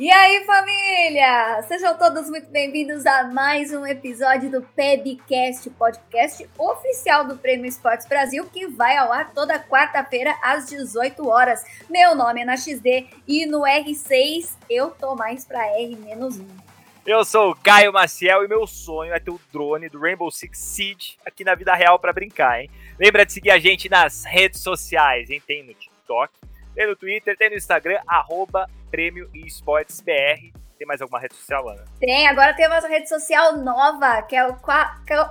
E aí, família! Sejam todos muito bem-vindos a mais um episódio do PEBcast, podcast oficial do Prêmio Esportes Brasil, que vai ao ar toda quarta-feira às 18 horas. Meu nome é na XD e no R6 eu tô mais pra R-1. Eu sou o Caio Maciel e meu sonho é ter o drone do Rainbow Six Siege aqui na vida real para brincar, hein? Lembra de seguir a gente nas redes sociais, hein? Tem no TikTok, tem no Twitter, tem no Instagram, arroba Prêmio Esportes BR. Tem mais alguma rede social, Ana? Tem, agora tem uma rede social nova, que é o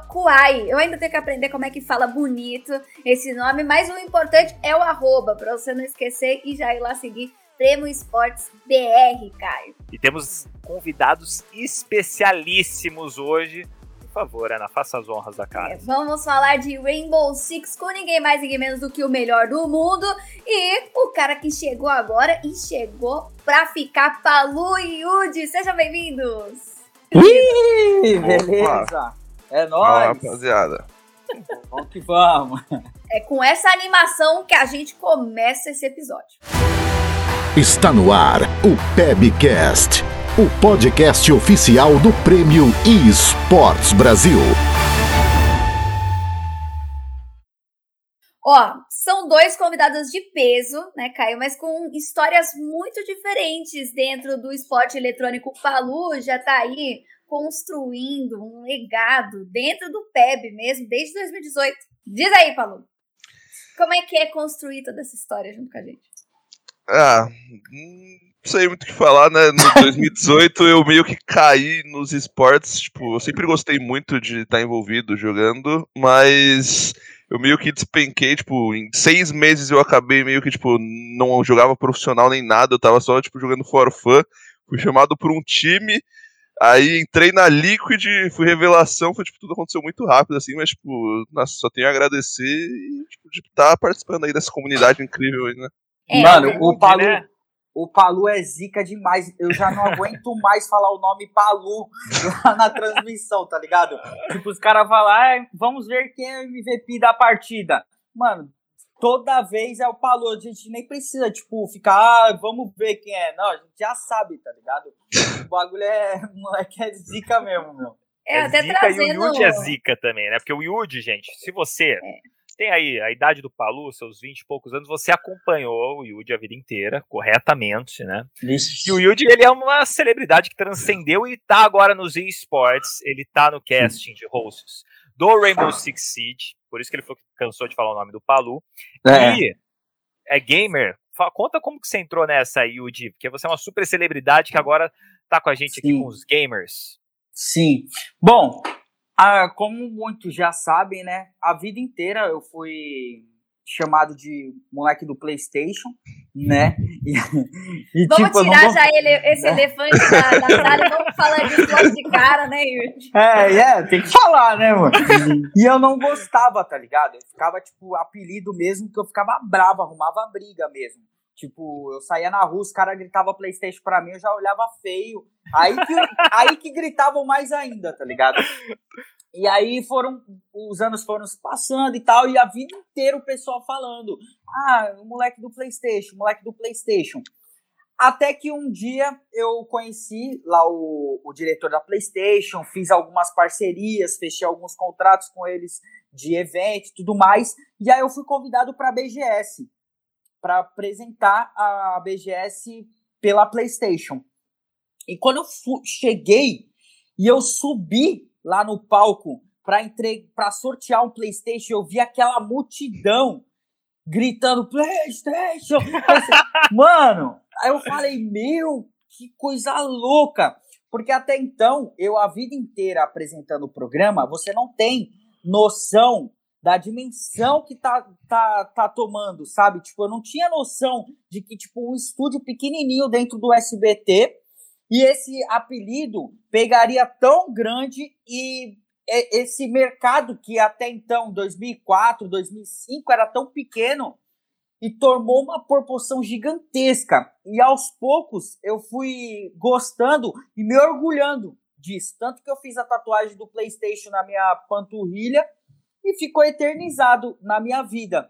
Kuai. É Eu ainda tenho que aprender como é que fala bonito esse nome, mas o importante é o arroba, pra você não esquecer e já ir lá seguir Prêmio Esportes BR, Caio. E temos convidados especialíssimos hoje por favor, Ana, faça as honras da casa. É, vamos falar de Rainbow Six com ninguém mais, ninguém menos do que o melhor do mundo. E o cara que chegou agora e chegou pra ficar, Palu e Yudi. Sejam bem-vindos! Ih, beleza! É nóis! rapaziada. Vamos que vamos! É com essa animação que a gente começa esse episódio. Está no ar o PebCast o podcast oficial do Prêmio eSports Brasil. Ó, são dois convidados de peso, né, Caio, mas com histórias muito diferentes dentro do esporte eletrônico. O Palu já tá aí construindo um legado dentro do PEB mesmo, desde 2018. Diz aí, Palu, como é que é construir toda essa história junto com a gente? Ah, sei muito o que falar, né? No 2018 eu meio que caí nos esportes. Tipo, eu sempre gostei muito de estar envolvido jogando, mas eu meio que despenquei, tipo, em seis meses eu acabei meio que, tipo, não jogava profissional nem nada, eu tava só, tipo, jogando for fun. Fui chamado por um time, aí entrei na Liquid, fui revelação, foi, tipo, tudo aconteceu muito rápido, assim, mas, tipo, nossa, só tenho a agradecer e, tipo, de estar participando aí dessa comunidade incrível aí, né? É, Mano, o Paulo... Né? O Palu é zica demais. Eu já não aguento mais falar o nome Palu lá na transmissão, tá ligado? Tipo, os caras falam, ah, vamos ver quem é o MVP da partida. Mano, toda vez é o Palu. A gente nem precisa, tipo, ficar, ah, vamos ver quem é. Não, a gente já sabe, tá ligado? O bagulho é, moleque, é zica mesmo, meu. É, é até zica trazendo... e o Yuji é zica também, né? Porque o Yuji, gente, se você... É tem aí a idade do Palu, seus 20 e poucos anos, você acompanhou o Yuji a vida inteira, corretamente, né? Isso. E o Yuji, ele é uma celebridade que transcendeu e tá agora nos esports, ele tá no casting de hosts do Rainbow Six Siege, por isso que ele foi, cansou de falar o nome do Palu. É. E é gamer. Conta como que você entrou nessa, Yuji, porque você é uma super celebridade que agora tá com a gente Sim. aqui com os gamers. Sim. Bom, ah, como muitos já sabem, né? A vida inteira eu fui chamado de moleque do PlayStation, né? E, e vamos tipo, tirar vou... já ele, esse elefante da, da sala e vamos falar disso logo de cara, né, Yuri? É, é, tem que falar, né, mano? E eu não gostava, tá ligado? Eu ficava, tipo, apelido mesmo, que eu ficava bravo, arrumava briga mesmo. Tipo, eu saía na rua, os caras gritavam PlayStation pra mim, eu já olhava feio. Aí que, aí que gritavam mais ainda, tá ligado? E aí foram, os anos foram se passando e tal, e a vida inteira o pessoal falando: ah, o moleque do PlayStation, o moleque do PlayStation. Até que um dia eu conheci lá o, o diretor da PlayStation, fiz algumas parcerias, fechei alguns contratos com eles de evento e tudo mais, e aí eu fui convidado para a BGS para apresentar a BGS pela PlayStation. E quando eu cheguei e eu subi lá no palco para sortear um PlayStation, eu vi aquela multidão gritando PlayStation. Mano, aí eu falei, meu, que coisa louca. Porque até então, eu a vida inteira apresentando o programa, você não tem noção da dimensão que tá, tá, tá tomando, sabe? Tipo, eu não tinha noção de que, tipo, um estúdio pequenininho dentro do SBT e esse apelido pegaria tão grande e esse mercado que até então, 2004, 2005, era tão pequeno e tomou uma proporção gigantesca. E aos poucos eu fui gostando e me orgulhando disso. Tanto que eu fiz a tatuagem do PlayStation na minha panturrilha e ficou eternizado na minha vida.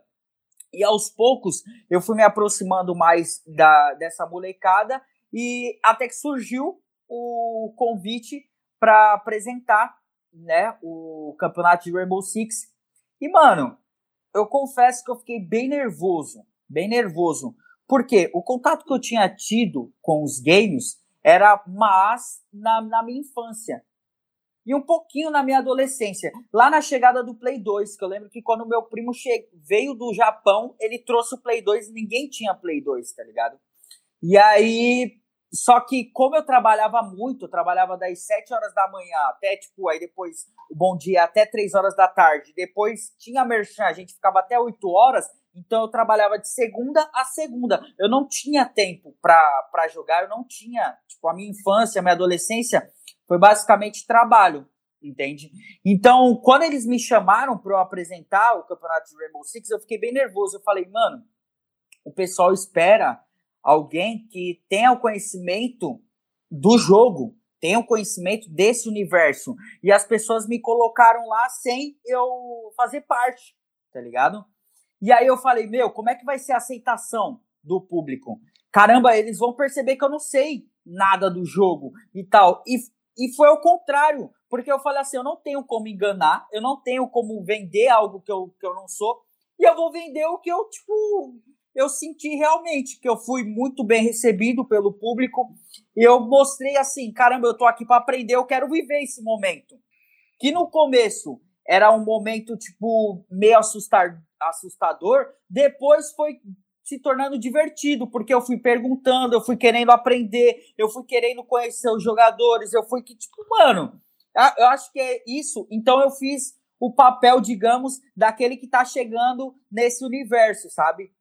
E aos poucos eu fui me aproximando mais da, dessa molecada E até que surgiu o convite para apresentar né, o campeonato de Rainbow Six. E, mano, eu confesso que eu fiquei bem nervoso, bem nervoso. Porque o contato que eu tinha tido com os games era mais na, na minha infância. E um pouquinho na minha adolescência. Lá na chegada do Play 2, que eu lembro que quando meu primo veio do Japão, ele trouxe o Play 2 e ninguém tinha Play 2, tá ligado? E aí, só que como eu trabalhava muito, eu trabalhava das 7 horas da manhã até, tipo, aí depois o bom dia até 3 horas da tarde. Depois tinha merchan, a gente ficava até 8 horas. Então eu trabalhava de segunda a segunda. Eu não tinha tempo para jogar, eu não tinha. Tipo, a minha infância, a minha adolescência foi basicamente trabalho, entende? Então, quando eles me chamaram para eu apresentar o campeonato de Rainbow Six, eu fiquei bem nervoso. Eu falei, mano, o pessoal espera alguém que tenha o conhecimento do jogo, tenha o conhecimento desse universo. E as pessoas me colocaram lá sem eu fazer parte, tá ligado? E aí eu falei, meu, como é que vai ser a aceitação do público? Caramba, eles vão perceber que eu não sei nada do jogo e tal. E, e foi o contrário, porque eu falei assim, eu não tenho como enganar, eu não tenho como vender algo que eu, que eu não sou, e eu vou vender o que eu, tipo, eu senti realmente que eu fui muito bem recebido pelo público e eu mostrei assim, caramba, eu tô aqui para aprender, eu quero viver esse momento. Que no começo era um momento tipo meio assustar, assustador, depois foi se tornando divertido, porque eu fui perguntando, eu fui querendo aprender, eu fui querendo conhecer os jogadores, eu fui que tipo, mano, eu acho que é isso. Então eu fiz o papel, digamos, daquele que tá chegando nesse universo, sabe?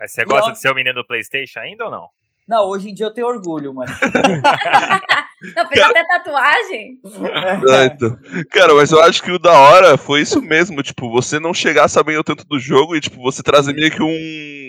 Mas você gosta de ser o menino do PlayStation ainda ou não? Não, hoje em dia eu tenho orgulho, mano. não, fez até tatuagem. É, então. Cara, mas eu acho que o da hora foi isso mesmo. Tipo, você não chegar sabendo tanto do jogo e, tipo, você trazer meio que um,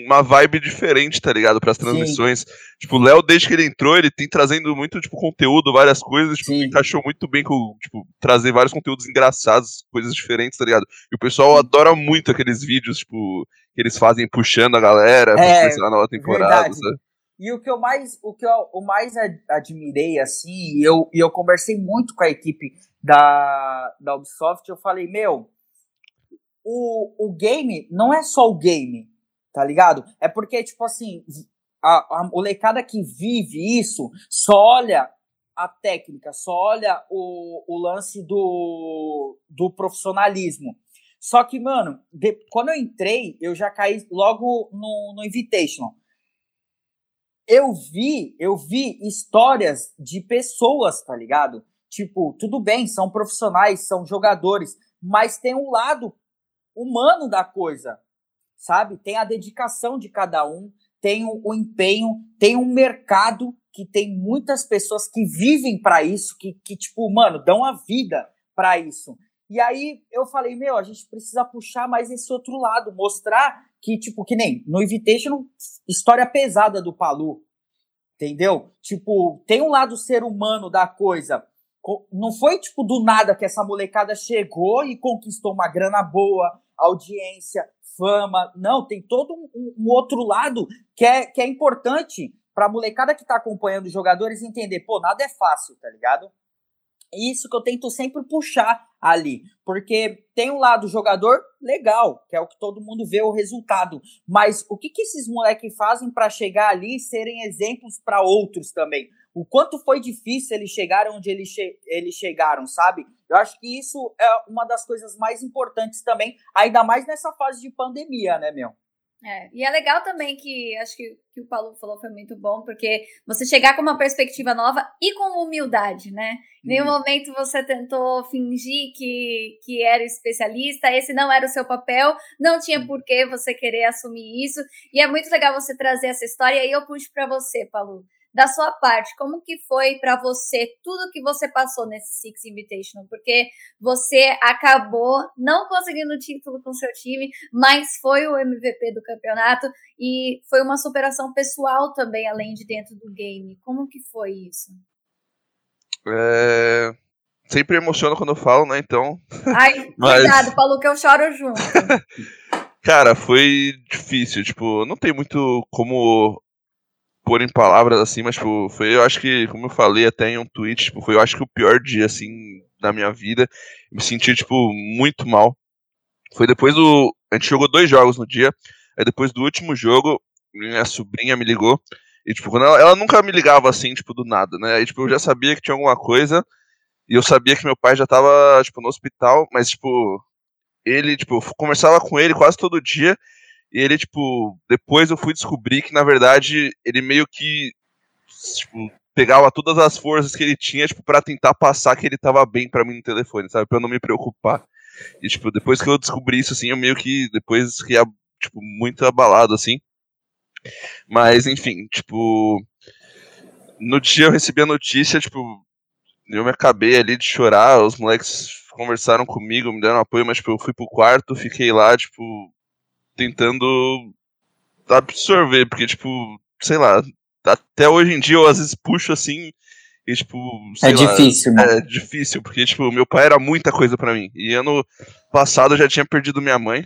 uma vibe diferente, tá ligado? Para as transmissões. Sim. Tipo, o Léo, desde que ele entrou, ele tem trazendo muito, tipo, conteúdo, várias coisas. Tipo, encaixou muito bem com, tipo, trazer vários conteúdos engraçados, coisas diferentes, tá ligado? E o pessoal adora muito aqueles vídeos, tipo, que eles fazem puxando a galera é, pra na nova temporada, verdade. sabe? E o que eu mais, o que eu, o mais admirei, assim, e eu, e eu conversei muito com a equipe da, da Ubisoft, eu falei, meu, o, o game não é só o game, tá ligado? É porque, tipo assim, a, a molecada que vive isso só olha a técnica, só olha o, o lance do, do profissionalismo. Só que, mano, de, quando eu entrei, eu já caí logo no, no Invitational eu vi, eu vi histórias de pessoas, tá ligado? Tipo, tudo bem, são profissionais, são jogadores, mas tem um lado humano da coisa, sabe? Tem a dedicação de cada um, tem o, o empenho, tem um mercado que tem muitas pessoas que vivem para isso, que, que, tipo, mano, dão a vida para isso. E aí eu falei, meu, a gente precisa puxar mais esse outro lado, mostrar que, tipo, que nem no Invitation, história pesada do Palu, entendeu? Tipo, tem um lado ser humano da coisa. Não foi, tipo, do nada que essa molecada chegou e conquistou uma grana boa, audiência, fama. Não, tem todo um, um outro lado que é, que é importante pra molecada que tá acompanhando os jogadores entender, pô, nada é fácil, tá ligado? isso que eu tento sempre puxar ali, porque tem um lado jogador legal, que é o que todo mundo vê o resultado, mas o que, que esses moleques fazem para chegar ali e serem exemplos para outros também? O quanto foi difícil eles chegarem onde eles, che eles chegaram, sabe? Eu acho que isso é uma das coisas mais importantes também, ainda mais nessa fase de pandemia, né, meu? É, e é legal também que acho que, que o Paulo falou foi muito bom, porque você chegar com uma perspectiva nova e com humildade, né? Em nenhum uhum. momento você tentou fingir que, que era especialista, esse não era o seu papel, não tinha por que você querer assumir isso. E é muito legal você trazer essa história e eu puxo para você, Paulo da sua parte, como que foi para você tudo que você passou nesse Six Invitational? Porque você acabou não conseguindo o título com seu time, mas foi o MVP do campeonato e foi uma superação pessoal também, além de dentro do game. Como que foi isso? É... Sempre emociono quando eu falo, né? Então. Ai, mas... cuidado, Paulo, que eu choro junto. Cara, foi difícil. Tipo, não tem muito como pôr em palavras assim, mas tipo, foi, eu acho que, como eu falei até em um tweet, tipo, foi eu acho que o pior dia assim da minha vida. Me senti tipo muito mal. Foi depois do a gente jogou dois jogos no dia. Aí depois do último jogo, minha sobrinha me ligou e tipo, quando ela, ela nunca me ligava assim, tipo, do nada, né? Aí tipo, eu já sabia que tinha alguma coisa e eu sabia que meu pai já tava tipo no hospital, mas tipo, ele, tipo, eu conversava com ele quase todo dia e ele, tipo, depois eu fui descobrir que, na verdade, ele meio que, tipo, pegava todas as forças que ele tinha, tipo, pra tentar passar que ele tava bem para mim no telefone, sabe? Pra eu não me preocupar. E, tipo, depois que eu descobri isso, assim, eu meio que, depois fiquei, tipo, muito abalado, assim. Mas, enfim, tipo, no dia eu recebi a notícia, tipo, eu me acabei ali de chorar, os moleques conversaram comigo, me deram apoio, mas, tipo, eu fui pro quarto, fiquei lá, tipo, tentando absorver, porque, tipo, sei lá, até hoje em dia eu às vezes puxo assim e, tipo, é lá, difícil, né? É difícil, porque, tipo, meu pai era muita coisa para mim. E ano passado eu já tinha perdido minha mãe.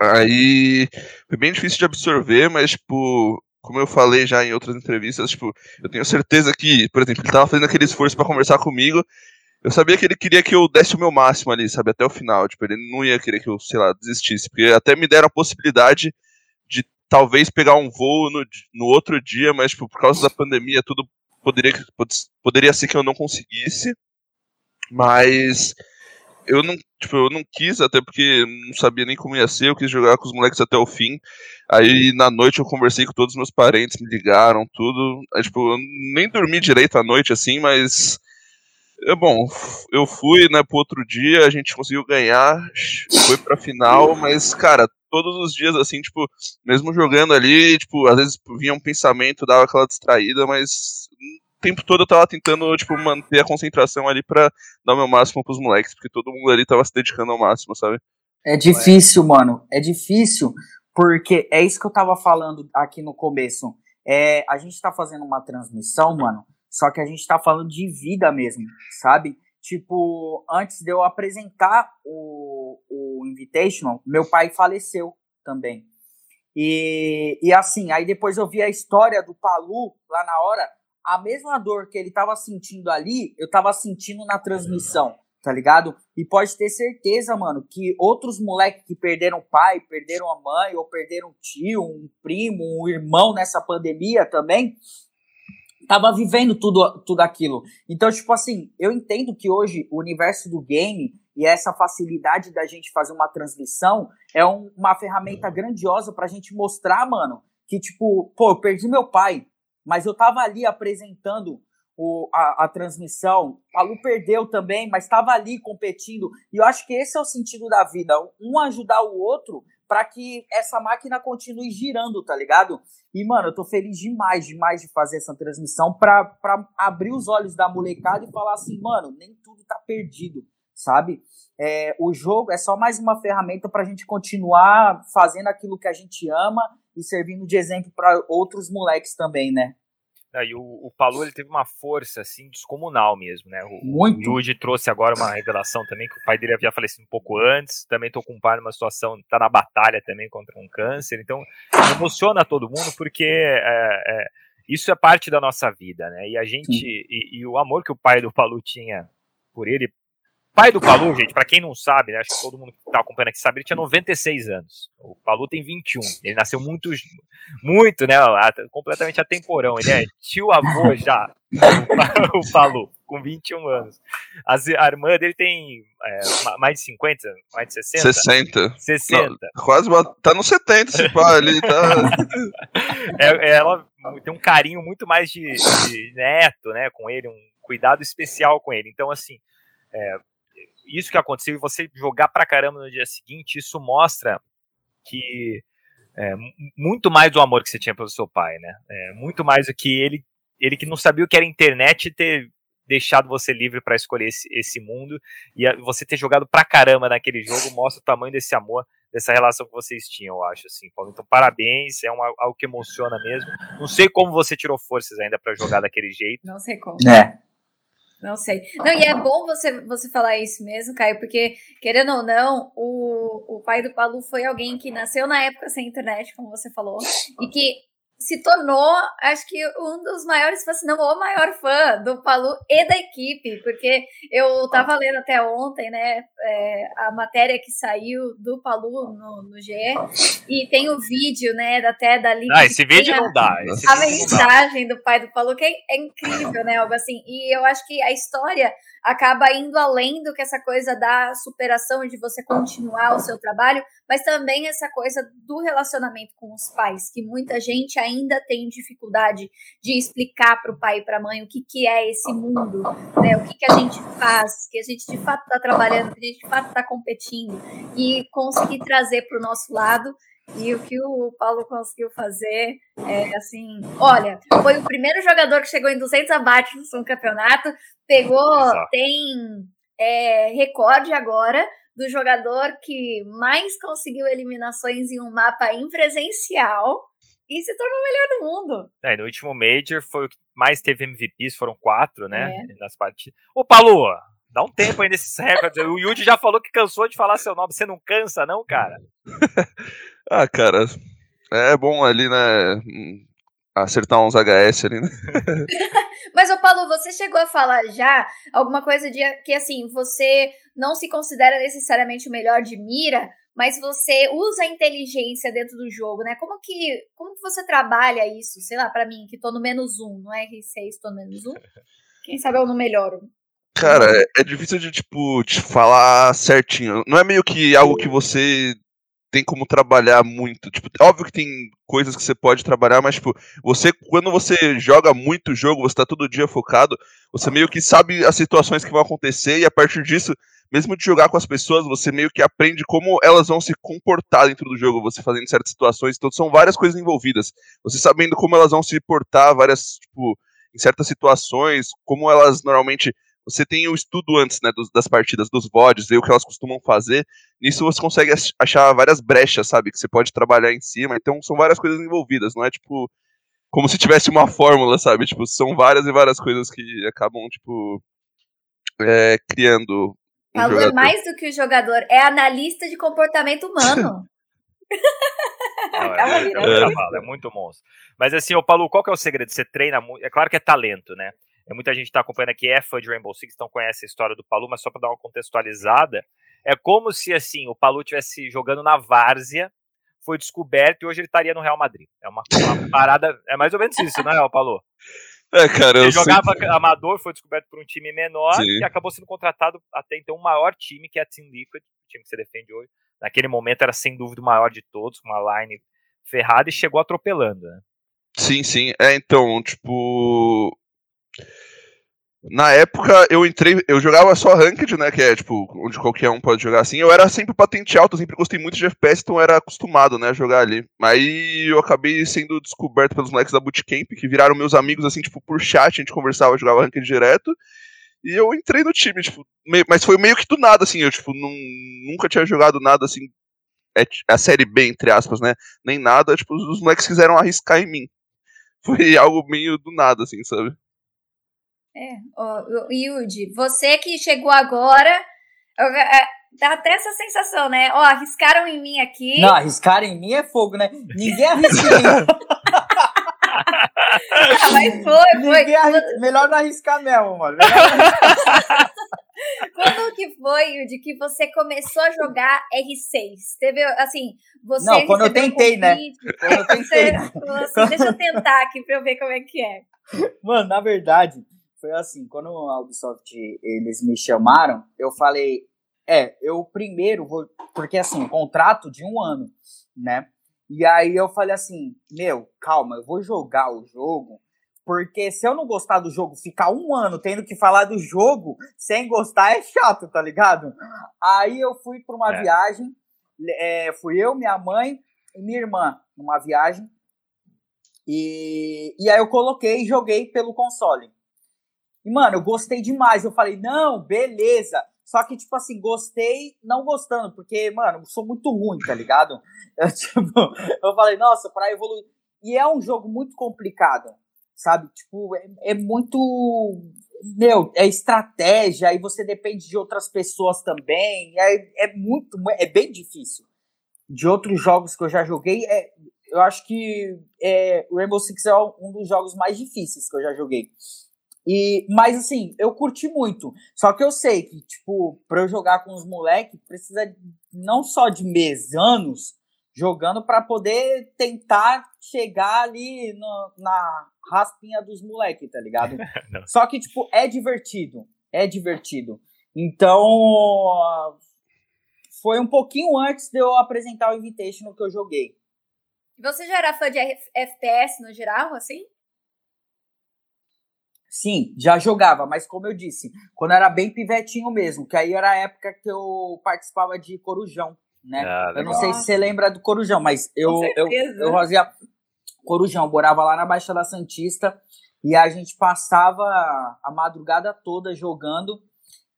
Aí foi bem difícil de absorver, mas, tipo, como eu falei já em outras entrevistas, tipo, eu tenho certeza que, por exemplo, ele tava fazendo aquele esforço para conversar comigo eu sabia que ele queria que eu desse o meu máximo ali, sabe, até o final. Tipo, ele não ia querer que eu, sei lá, desistisse. Porque até me deram a possibilidade de talvez pegar um voo no, no outro dia, mas, tipo, por causa da pandemia, tudo poderia, poderia ser que eu não conseguisse. Mas eu não, tipo, eu não quis, até porque não sabia nem como ia ser, eu quis jogar com os moleques até o fim. Aí na noite eu conversei com todos os meus parentes, me ligaram, tudo. Aí, tipo, eu nem dormi direito à noite, assim, mas é bom, eu fui, né, pro outro dia, a gente conseguiu ganhar, foi pra final, mas, cara, todos os dias, assim, tipo, mesmo jogando ali, tipo, às vezes vinha um pensamento, dava aquela distraída, mas o tempo todo eu tava tentando, tipo, manter a concentração ali pra dar o meu máximo pros moleques, porque todo mundo ali tava se dedicando ao máximo, sabe? É difícil, mano, é difícil, porque é isso que eu tava falando aqui no começo. É, a gente tá fazendo uma transmissão, mano, só que a gente está falando de vida mesmo, sabe? Tipo, antes de eu apresentar o, o Invitational, meu pai faleceu também. E, e assim, aí depois eu vi a história do Palu lá na hora. A mesma dor que ele estava sentindo ali, eu estava sentindo na transmissão, tá ligado? E pode ter certeza, mano, que outros moleques que perderam pai, perderam a mãe, ou perderam um tio, um primo, um irmão nessa pandemia também, tava vivendo tudo, tudo aquilo. Então, tipo assim, eu entendo que hoje o universo do game e essa facilidade da gente fazer uma transmissão é um, uma ferramenta grandiosa pra gente mostrar, mano, que tipo, pô, eu perdi meu pai, mas eu tava ali apresentando o, a, a transmissão. A Lu perdeu também, mas estava ali competindo. E eu acho que esse é o sentido da vida. Um ajudar o outro para que essa máquina continue girando, tá ligado? E, mano, eu tô feliz demais, demais de fazer essa transmissão pra, abrir os olhos da molecada e falar assim, mano, nem tudo tá perdido, sabe? É, o jogo é só mais uma ferramenta pra gente continuar fazendo aquilo que a gente ama e servindo de exemplo para outros moleques também, né? E o, o Palu ele teve uma força assim descomunal mesmo, né? O, Muito. O Yuji trouxe agora uma revelação também que o pai dele havia falecido um pouco antes. Também tô com um pai numa situação, tá na batalha também contra um câncer. Então emociona todo mundo porque é, é, isso é parte da nossa vida, né? E a gente e, e, o amor que o pai do Palu tinha por ele pai do Palu, gente, para quem não sabe, né, acho que todo mundo que tá acompanhando aqui sabe, ele tinha 96 anos. O Palu tem 21. Ele nasceu muito, muito, né, completamente atemporão. Ele é tio avô já, o Palu, com 21 anos. As, a irmã dele tem é, mais de 50, mais de 60? 60. 60. Não, quase, tá no 70 esse pai ali, tá... é, ela tem um carinho muito mais de, de neto, né, com ele, um cuidado especial com ele. Então, assim, é, isso que aconteceu e você jogar pra caramba no dia seguinte, isso mostra que é, muito mais do amor que você tinha pelo seu pai, né? É, muito mais do que ele, ele que não sabia o que era internet ter deixado você livre para escolher esse, esse mundo e a, você ter jogado pra caramba naquele jogo mostra o tamanho desse amor, dessa relação que vocês tinham, eu acho assim, Paulo. Então, parabéns, é uma, algo que emociona mesmo. Não sei como você tirou forças ainda para jogar daquele jeito. Não sei como. É. Não sei. Não, e é bom você, você falar isso mesmo, Caio, porque, querendo ou não, o, o pai do Palu foi alguém que nasceu na época sem internet, como você falou, e que se tornou, acho que, um dos maiores fãs, se não o maior fã do Palu e da equipe, porque eu tava lendo até ontem, né, é, a matéria que saiu do Palu no, no GE, e tem o vídeo, né, até da Liga. Ah, esse vídeo a, não dá. A mensagem do pai do Palu, que é, é incrível, né, algo assim, e eu acho que a história acaba indo além do que essa coisa da superação de você continuar o seu trabalho, mas também essa coisa do relacionamento com os pais, que muita gente ainda tem dificuldade de explicar para o pai e para a mãe o que, que é esse mundo, né? o que, que a gente faz, que a gente de fato está trabalhando, que a gente de fato está competindo, e conseguir trazer para o nosso lado e o que o Paulo conseguiu fazer é assim: olha, foi o primeiro jogador que chegou em 200 abates no campeonato, pegou, Exato. tem é, recorde agora do jogador que mais conseguiu eliminações em um mapa em presencial e se tornou o melhor do mundo. É, no último Major foi o que mais teve MVPs, foram quatro, né? É. Nas partidas. Ô, Paulo, dá um tempo aí nesses recordes. O Yuji já falou que cansou de falar seu nome. Você não cansa, não, cara? ah, cara, é bom ali, né? Acertar uns HS ali, né? Mas, ô Paulo, você chegou a falar já alguma coisa de que, assim, você não se considera necessariamente o melhor de mira, mas você usa a inteligência dentro do jogo, né? Como que, como que você trabalha isso? Sei lá, para mim, que tô no menos um, no R6 tô no menos um. Quem sabe eu não melhoro. Cara, é, é difícil de, tipo, te falar certinho. Não é meio que algo que você tem como trabalhar muito. Tipo, óbvio que tem coisas que você pode trabalhar, mas, tipo, você, quando você joga muito jogo, você tá todo dia focado, você meio que sabe as situações que vão acontecer, e a partir disso, mesmo de jogar com as pessoas, você meio que aprende como elas vão se comportar dentro do jogo, você fazendo certas situações. Então, são várias coisas envolvidas. Você sabendo como elas vão se portar, várias, tipo, em certas situações, como elas normalmente você tem o estudo antes né, dos, das partidas, dos VODs, ver o que elas costumam fazer. Nisso você consegue achar várias brechas, sabe? Que você pode trabalhar em cima. Então são várias coisas envolvidas, não é tipo como se tivesse uma fórmula, sabe? Tipo, são várias e várias coisas que acabam, tipo, é, criando. Falou é mais do que o jogador, é analista de comportamento humano. Não, é, é, é, é, muito monstro. Mas assim, ô Paulo, qual que é o segredo? Você treina muito. É claro que é talento, né? É, muita gente está acompanhando aqui, é fã de Rainbow Six, então conhece a história do Palu, mas só para dar uma contextualizada, é como se assim o Palu estivesse jogando na várzea, foi descoberto e hoje ele estaria no Real Madrid. É uma, uma parada, é mais ou menos isso, não é, Palu? É, cara, ele jogava sempre... amador, foi descoberto por um time menor Sim. e acabou sendo contratado até então o maior time, que é a Team Liquid, o time que você defende hoje. Naquele momento era sem dúvida o maior de todos, uma line ferrada e chegou atropelando, né? Sim, sim. É, então, tipo, na época eu entrei, eu jogava só Ranked, né? Que é tipo, onde qualquer um pode jogar assim. Eu era sempre patente alta, eu sempre gostei muito de FPS, então era acostumado, né, a jogar ali. Aí eu acabei sendo descoberto pelos moleques da Bootcamp, que viraram meus amigos, assim, tipo, por chat, a gente conversava, jogava Ranked direto. E eu entrei no time, tipo, meio, mas foi meio que do nada, assim, eu, tipo, não, nunca tinha jogado nada, assim, é, a série B, entre aspas, né? Nem nada, tipo, os moleques quiseram arriscar em mim. Foi algo meio do nada, assim, sabe? É, oh, Yudi, você que chegou agora, é, dá até essa sensação, né? Ó, oh, arriscaram em mim aqui. Não, arriscaram em mim é fogo, né? Ninguém arrisca em mim. ah, mas foi, foi. Melhor não arriscar mesmo, mano. Quando que foi, Yudi, que você começou a jogar R6? Teve, assim, você Não, quando eu tentei, um né? Quando eu tentei. Você, assim, deixa eu tentar aqui pra eu ver como é que é. Mano, na verdade, foi assim, quando a Ubisoft eles me chamaram, eu falei, é, eu primeiro vou, porque assim, contrato de um ano, né? E aí eu falei assim, meu, calma, eu vou jogar o jogo, porque se eu não gostar do jogo, ficar um ano tendo que falar do jogo sem gostar é chato, tá ligado? Aí eu fui para uma é. viagem, é, fui eu, minha mãe e minha irmã numa viagem, e, e aí eu coloquei e joguei pelo console. E, mano, eu gostei demais. Eu falei, não, beleza. Só que, tipo assim, gostei não gostando, porque, mano, eu sou muito ruim, tá ligado? Eu, tipo, eu falei, nossa, pra evoluir. E é um jogo muito complicado, sabe? Tipo, é, é muito. Meu, é estratégia, aí você depende de outras pessoas também. É, é muito. É bem difícil. De outros jogos que eu já joguei, é, eu acho que é, Rainbow Six é um dos jogos mais difíceis que eu já joguei. E, mas assim, eu curti muito. Só que eu sei que, tipo, pra eu jogar com os moleques, precisa não só de meses, anos, jogando para poder tentar chegar ali no, na raspinha dos moleques, tá ligado? só que, tipo, é divertido. É divertido. Então, foi um pouquinho antes de eu apresentar o Invitation que eu joguei. Você já era fã de FPS no geral, assim? Sim, já jogava, mas como eu disse, quando era bem pivetinho mesmo, que aí era a época que eu participava de Corujão, né? Ah, eu não sei se você lembra do Corujão, mas eu, eu, eu fazia Corujão, morava lá na Baixada Santista e a gente passava a madrugada toda jogando.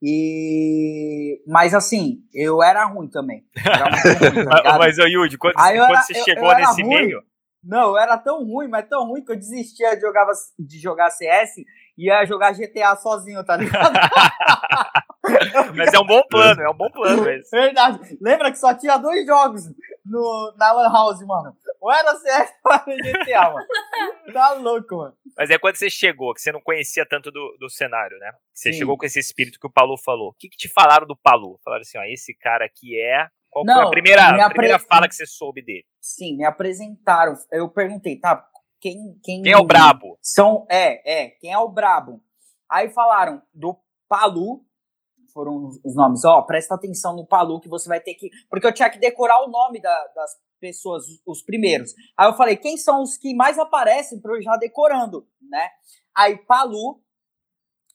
E mas assim, eu era ruim também. Era ruim, tá mas, Yudi, quando, quando era, você chegou eu, eu nesse ruim. meio, não, eu era tão ruim, mas tão ruim que eu desistia de jogar, de jogar CS ia jogar GTA sozinho, tá ligado? mas é um bom plano, é um bom plano esse. Verdade. Lembra que só tinha dois jogos no, na Lan House, mano. Ou era CS ou era GTA, mano. Tá louco, mano. Mas é quando você chegou, que você não conhecia tanto do, do cenário, né? Você Sim. chegou com esse espírito que o Palu falou. O que, que te falaram do Palu? Falaram assim, ó, esse cara aqui é qual não, foi a primeira, a primeira fala que você soube dele? Sim, me apresentaram. Eu perguntei, tá, quem, quem, quem é o brabo? São, é, é, quem é o brabo? Aí falaram do Palu, foram os nomes, ó, presta atenção no Palu que você vai ter que, porque eu tinha que decorar o nome da, das pessoas, os primeiros. Aí eu falei, quem são os que mais aparecem para eu já decorando, né? Aí Palu,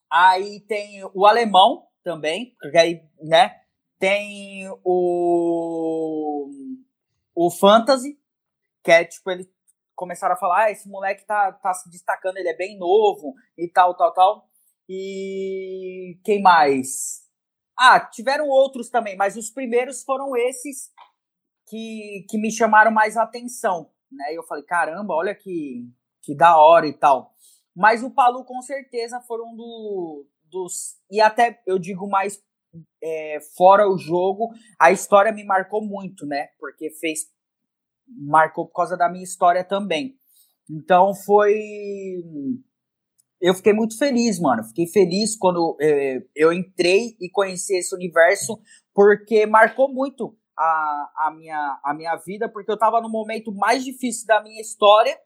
aí tem o alemão também, porque aí, né, tem o. O Fantasy, que é tipo, ele começaram a falar: ah, esse moleque tá, tá se destacando, ele é bem novo e tal, tal, tal. E quem mais? Ah, tiveram outros também, mas os primeiros foram esses que, que me chamaram mais atenção, né? E eu falei, caramba, olha que, que da hora e tal. Mas o Palu com certeza foram do, dos. E até eu digo mais é, fora o jogo, a história me marcou muito, né? Porque fez. Marcou por causa da minha história também. Então foi. Eu fiquei muito feliz, mano. Fiquei feliz quando é, eu entrei e conheci esse universo, porque marcou muito a, a, minha, a minha vida, porque eu tava no momento mais difícil da minha história.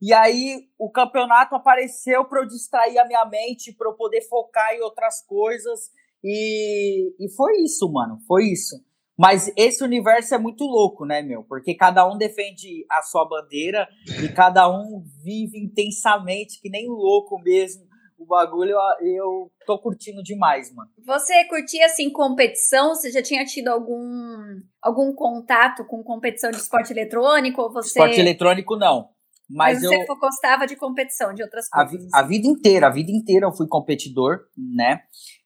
E aí o campeonato apareceu para eu distrair a minha mente, para eu poder focar em outras coisas. E, e foi isso, mano. Foi isso. Mas esse universo é muito louco, né, meu? Porque cada um defende a sua bandeira e cada um vive intensamente, que nem louco mesmo. O bagulho eu, eu tô curtindo demais, mano. Você curtia, assim, competição? Você já tinha tido algum, algum contato com competição de esporte eletrônico? Ou você... Esporte eletrônico, não. Mas, Mas você eu, gostava de competição, de outras coisas? A, a, vida inteira, a vida inteira eu fui competidor, né?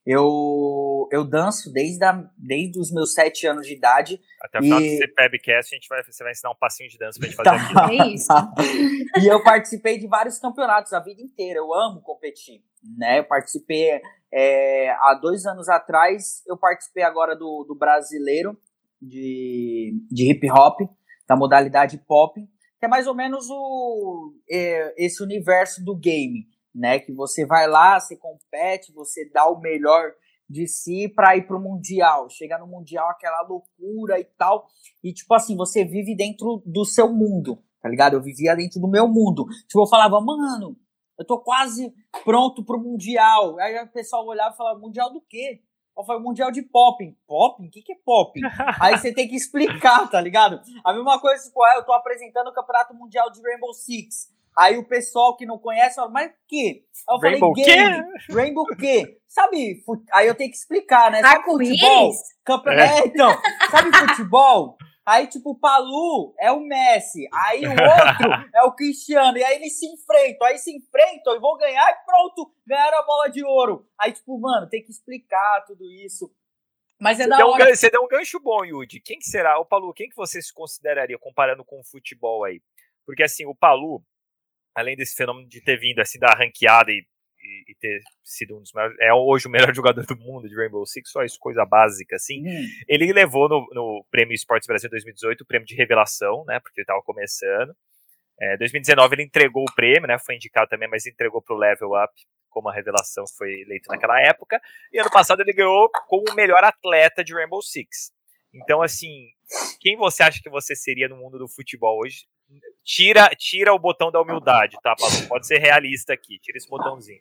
Eu, eu danço desde, a, desde os meus sete anos de idade. Até o final e... do CPBcast, a gente vai, você vai ensinar um passinho de dança pra gente fazer tá. aqui. É isso. e eu participei de vários campeonatos a vida inteira. Eu amo competir. Né? Eu participei é, há dois anos atrás, eu participei agora do, do brasileiro de, de hip hop, da modalidade pop, que é mais ou menos o, é, esse universo do game né? Que você vai lá, você compete, você dá o melhor de si para ir pro mundial, chega no mundial aquela loucura e tal, e tipo assim, você vive dentro do seu mundo, tá ligado? Eu vivia dentro do meu mundo. Tipo, eu falava, mano, eu tô quase pronto pro mundial. Aí o pessoal olhava e falava, mundial do quê? Eu falei, mundial de popping. Popping? O que, que é popping? Aí você tem que explicar, tá ligado? A mesma coisa, ah, eu tô apresentando o campeonato mundial de Rainbow Six. Aí o pessoal que não conhece fala, mas o quê? Aí eu Rainbow falei, game. Quê? Rainbow quê? Sabe, aí eu tenho que explicar, né? Sabe futebol? Campe... É. é, então, sabe futebol? Aí, tipo, o Palu é o Messi, aí o outro é o Cristiano, e aí eles se enfrentam, aí se enfrentam e vão ganhar e pronto, ganharam a bola de ouro. Aí, tipo, mano, tem que explicar tudo isso. Mas é você da deu hora. Um, você deu um gancho bom, Yudi. Quem que será? O Palu, quem que você se consideraria comparando com o futebol aí? Porque, assim, o Palu, além desse fenômeno de ter vindo assim da ranqueada e, e ter sido um dos maiores, é hoje o melhor jogador do mundo de Rainbow Six, só isso, coisa básica assim. Uhum. Ele levou no, no Prêmio Esportes Brasil 2018 o prêmio de revelação, né, porque ele estava começando. É, 2019 ele entregou o prêmio, né, foi indicado também, mas entregou para o Level Up como a revelação foi eleito naquela época. E ano passado ele ganhou como o melhor atleta de Rainbow Six. Então, assim, quem você acha que você seria no mundo do futebol hoje? Tira, tira o botão da humildade, tá, Paulo? Pode ser realista aqui, tira esse botãozinho.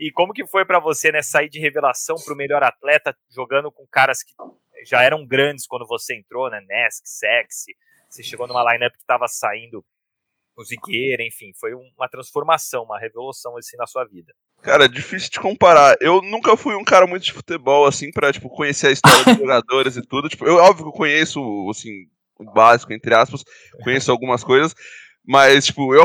E como que foi para você, né, sair de revelação para o melhor atleta, jogando com caras que já eram grandes quando você entrou, né, Nesk, Sexy, você chegou numa lineup que estava saindo o Zigueira, enfim, foi uma transformação, uma revolução assim na sua vida. Cara, difícil de comparar. Eu nunca fui um cara muito de futebol, assim, pra, tipo, conhecer a história dos jogadores e tudo. Tipo, eu, óbvio que eu conheço, assim, o básico, entre aspas, conheço algumas coisas, mas, tipo, eu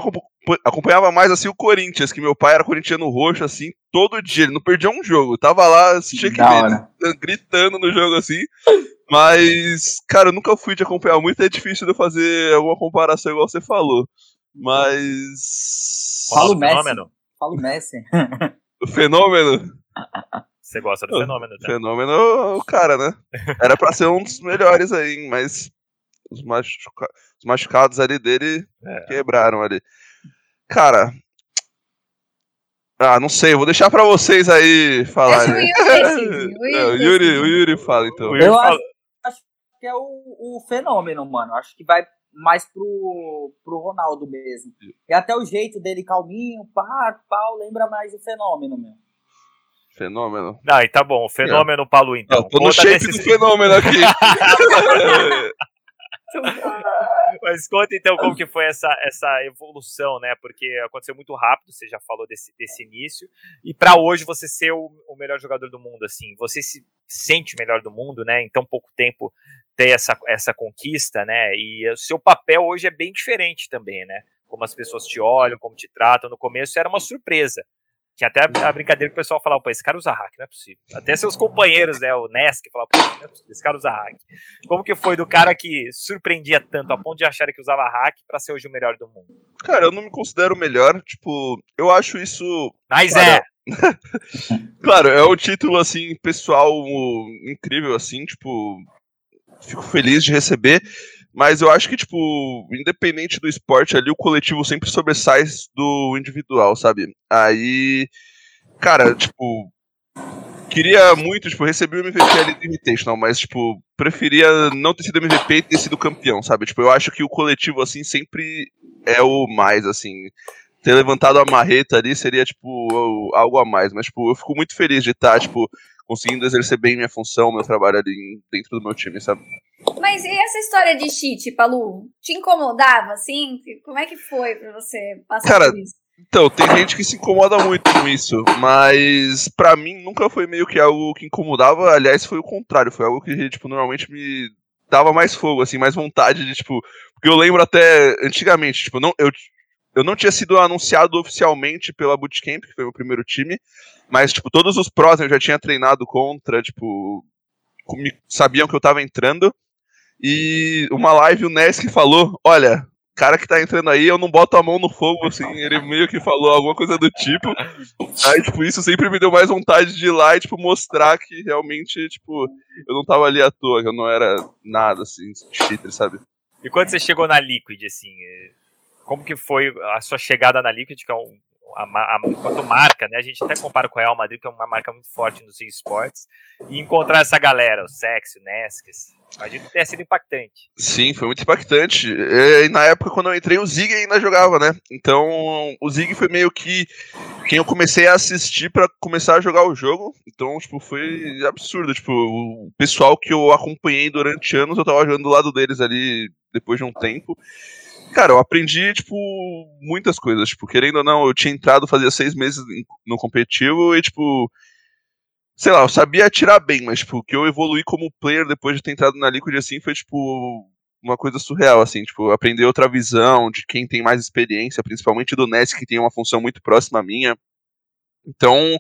acompanhava mais, assim, o Corinthians, que meu pai era corintiano roxo, assim, todo dia, ele não perdia um jogo. Tava lá, tinha que ver, gritando no jogo, assim. Mas, cara, eu nunca fui de acompanhar muito, é difícil de eu fazer alguma comparação igual você falou. Mas. Fala o Messi. Fala o Messi. o fenômeno? Você gosta do fenômeno, né? Fenômeno é o cara, né? Era pra ser um dos melhores aí, mas os, machuca... os machucados ali dele é. quebraram ali. Cara. Ah, não sei, vou deixar pra vocês aí falarem. o, Yuri, o, Yuri, o Yuri fala então. Eu acho, acho que é o, o fenômeno, mano. Acho que vai mais pro, pro Ronaldo mesmo. E até o jeito dele calminho, pá, pau, lembra mais o fenômeno mesmo. Fenômeno. Não, e tá bom, fenômeno é. Palu, então. Não, tô no shape desse... do fenômeno aqui. Mas conta então como que foi essa, essa evolução, né? Porque aconteceu muito rápido, você já falou desse, desse início. E para hoje você ser o, o, melhor jogador do mundo, assim, você se sente o melhor do mundo, né? Em tão pouco tempo ter essa, essa conquista, né? E o seu papel hoje é bem diferente também, né? Como as pessoas te olham, como te tratam. No começo era uma surpresa. Tinha até a brincadeira que o pessoal falava, pô, esse cara usa hack, não é possível. Até seus companheiros, né, o Nesk, falavam, pô, não é possível, esse cara usa hack. Como que foi do cara que surpreendia tanto a ponto de achar que usava hack para ser hoje o melhor do mundo? Cara, eu não me considero o melhor, tipo, eu acho isso... Mas é! claro, é um título, assim, pessoal incrível, assim, tipo, fico feliz de receber, mas eu acho que, tipo, independente do esporte ali, o coletivo sempre sobressai do individual, sabe? Aí, cara, tipo, queria muito, tipo, receber o MVP ali do Invitational, mas, tipo, preferia não ter sido MVP e ter sido campeão, sabe? Tipo, eu acho que o coletivo, assim, sempre é o mais, assim. Ter levantado a marreta ali seria, tipo, algo a mais, mas, tipo, eu fico muito feliz de estar, tipo, conseguindo exercer bem minha função, meu trabalho ali dentro do meu time, sabe? Mas e essa história de cheat, Palu? Te incomodava, assim? Como é que foi pra você passar Cara, por isso? Então, tem gente que se incomoda muito com isso, mas para mim nunca foi meio que algo que incomodava, aliás, foi o contrário, foi algo que, tipo, normalmente me dava mais fogo, assim, mais vontade de, tipo, porque eu lembro até antigamente, tipo, não, eu, eu não tinha sido anunciado oficialmente pela Bootcamp, que foi o meu primeiro time, mas, tipo, todos os prós eu já tinha treinado contra, tipo, sabiam que eu tava entrando, e uma live o Nesk falou: Olha, cara que tá entrando aí, eu não boto a mão no fogo, assim. Ele meio que falou alguma coisa do tipo. Aí, tipo, isso sempre me deu mais vontade de ir lá e, tipo, mostrar que realmente, tipo, eu não tava ali à toa, que eu não era nada, assim, cheater, sabe? E quando você chegou na Liquid, assim, como que foi a sua chegada na Liquid, que é um a, a, quanto marca, né? A gente até compara com o Real Madrid, que é uma marca muito forte nos esportes, e encontrar essa galera, o Sexy, o Neskes, imagino que tenha sido impactante. Sim, foi muito impactante. E, na época, quando eu entrei, o Zig ainda jogava, né? Então, o Zig foi meio que quem eu comecei a assistir para começar a jogar o jogo. Então, tipo, foi absurdo. Tipo, o pessoal que eu acompanhei durante anos, eu tava jogando do lado deles ali depois de um tempo. Cara, eu aprendi, tipo, muitas coisas. Tipo, querendo ou não, eu tinha entrado fazia seis meses no competitivo e, tipo, sei lá, eu sabia atirar bem, mas, tipo, que eu evolui como player depois de ter entrado na Liquid, assim, foi, tipo, uma coisa surreal, assim, tipo, aprender outra visão de quem tem mais experiência, principalmente do Ness, que tem uma função muito próxima à minha. Então,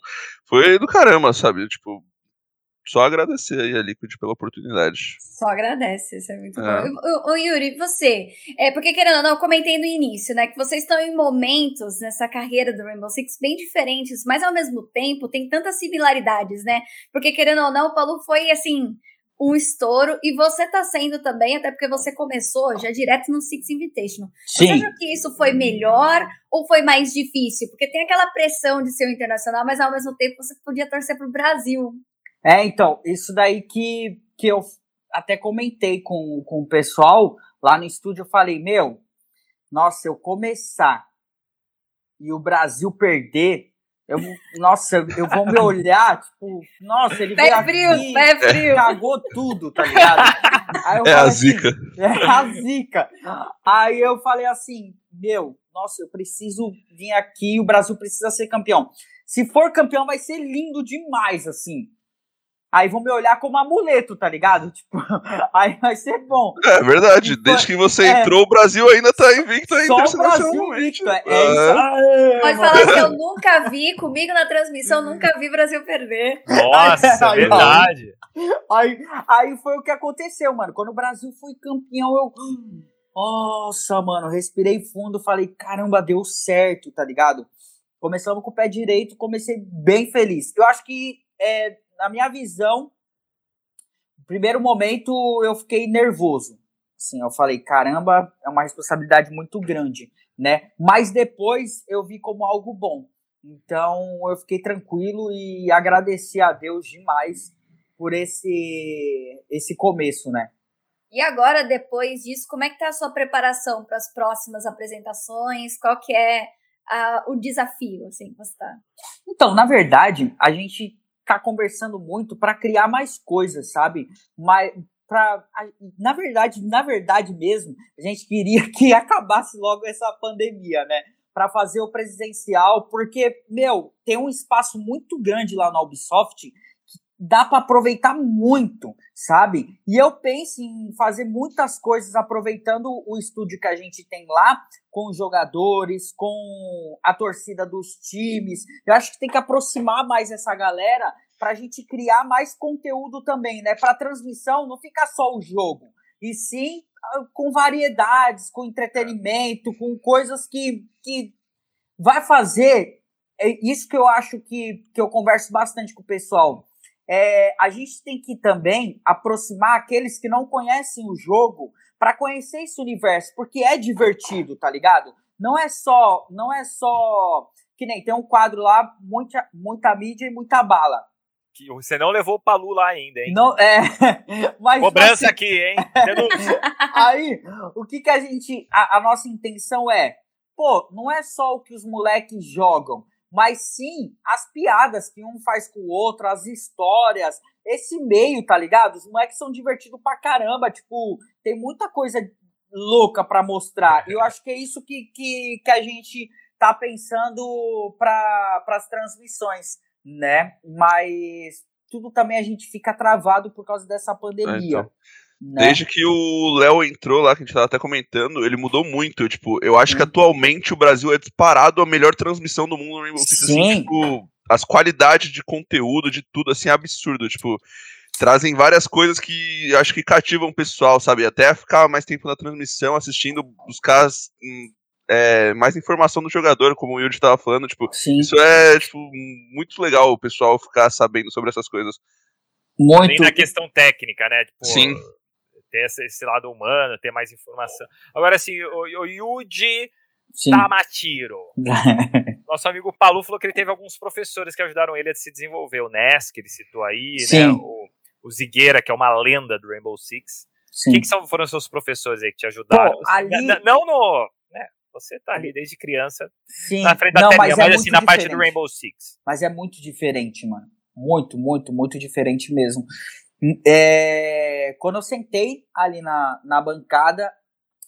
foi do caramba, sabe? Tipo, só agradecer aí a Liquid pela oportunidade. Só agradece, isso é muito é. bom. O, o, Yuri, você, é, porque querendo ou não, eu comentei no início, né, que vocês estão em momentos nessa carreira do Rainbow Six bem diferentes, mas ao mesmo tempo tem tantas similaridades, né? Porque querendo ou não, o Paulo foi assim um estouro e você tá sendo também, até porque você começou já direto no Six Invitational. Sim. Você acha que isso foi melhor ou foi mais difícil? Porque tem aquela pressão de ser um internacional, mas ao mesmo tempo você podia torcer pro Brasil. É, então, isso daí que, que eu até comentei com, com o pessoal lá no estúdio, eu falei, meu, nossa, eu começar e o Brasil perder, eu, nossa, eu vou me olhar, tipo, nossa, ele pé frio, aqui, pé frio. cagou tudo, tá ligado? é a assim, zica. É a zica. Aí eu falei assim, meu, nossa, eu preciso vir aqui, o Brasil precisa ser campeão. Se for campeão, vai ser lindo demais, assim aí vão me olhar como amuleto, tá ligado? Tipo, aí vai ser bom. É verdade, tipo, desde que você é, entrou, o Brasil ainda tá invicto aí Só o Brasil invicto, é, é isso. Pode falar que eu nunca vi, comigo na transmissão, nunca vi Brasil perder. Nossa, aí, verdade. Aí, aí foi o que aconteceu, mano. Quando o Brasil foi campeão, eu... Nossa, mano, respirei fundo, falei, caramba, deu certo, tá ligado? Começamos com o pé direito, comecei bem feliz. Eu acho que é, na minha visão, no primeiro momento eu fiquei nervoso. Assim, eu falei, caramba, é uma responsabilidade muito grande, né? Mas depois eu vi como algo bom. Então eu fiquei tranquilo e agradeci a Deus demais por esse esse começo, né? E agora, depois disso, como é que tá a sua preparação para as próximas apresentações? Qual que é o desafio, assim, que você tá? Então, na verdade, a gente tá conversando muito para criar mais coisas, sabe? Mas para na verdade, na verdade mesmo, a gente queria que acabasse logo essa pandemia, né? Para fazer o presencial, porque meu, tem um espaço muito grande lá na Ubisoft dá para aproveitar muito, sabe? E eu penso em fazer muitas coisas aproveitando o estúdio que a gente tem lá, com os jogadores, com a torcida dos times. Eu acho que tem que aproximar mais essa galera para a gente criar mais conteúdo também, né? Para transmissão não ficar só o jogo, e sim ah, com variedades, com entretenimento, com coisas que, que vai fazer. É isso que eu acho que, que eu converso bastante com o pessoal é, a gente tem que também aproximar aqueles que não conhecem o jogo para conhecer esse universo, porque é divertido, tá ligado? Não é só, não é só que nem tem um quadro lá, muita, muita mídia e muita bala. Você não levou o Palu lá ainda, hein? Não, é. Mas, Cobrança aqui, hein? Aí, o que que a gente. A, a nossa intenção é, pô, não é só o que os moleques jogam mas sim as piadas que um faz com o outro, as histórias, esse meio, tá ligado? Os moleques são divertidos pra caramba, tipo, tem muita coisa louca para mostrar. E eu acho que é isso que, que, que a gente tá pensando para as transmissões, né? Mas tudo também a gente fica travado por causa dessa pandemia. É, então. Né? Desde que o Léo entrou lá, que a gente tava até comentando, ele mudou muito. Tipo, eu acho que atualmente o Brasil é disparado a melhor transmissão do mundo no Rainbow Six. Assim, tipo, as qualidades de conteúdo, de tudo, assim, é absurdo. Tipo, trazem várias coisas que acho que cativam o pessoal, sabe? Até ficar mais tempo na transmissão, assistindo, buscar hum, é, mais informação do jogador, como o Yuri estava falando. Tipo, Sim. isso é tipo, muito legal o pessoal ficar sabendo sobre essas coisas. Muito. Nem na questão técnica, né? Tipo, Sim ter esse, esse, lado humano, ter mais informação. Agora, assim, o, o Yuji Sim. Tamatiro. Nosso amigo Palu falou que ele teve alguns professores que ajudaram ele a se desenvolver. O Ness, que ele citou aí, né? O, o Zigueira, que é uma lenda do Rainbow Six. Sim. Quem que são, foram seus professores aí que te ajudaram? Pô, ali... Não no. Né, você tá ali desde criança Sim. na frente da não, telinha, mas, é mas assim, na parte do Rainbow Six. Mas é muito diferente, mano. Muito, muito, muito diferente mesmo. É, quando eu sentei ali na, na bancada,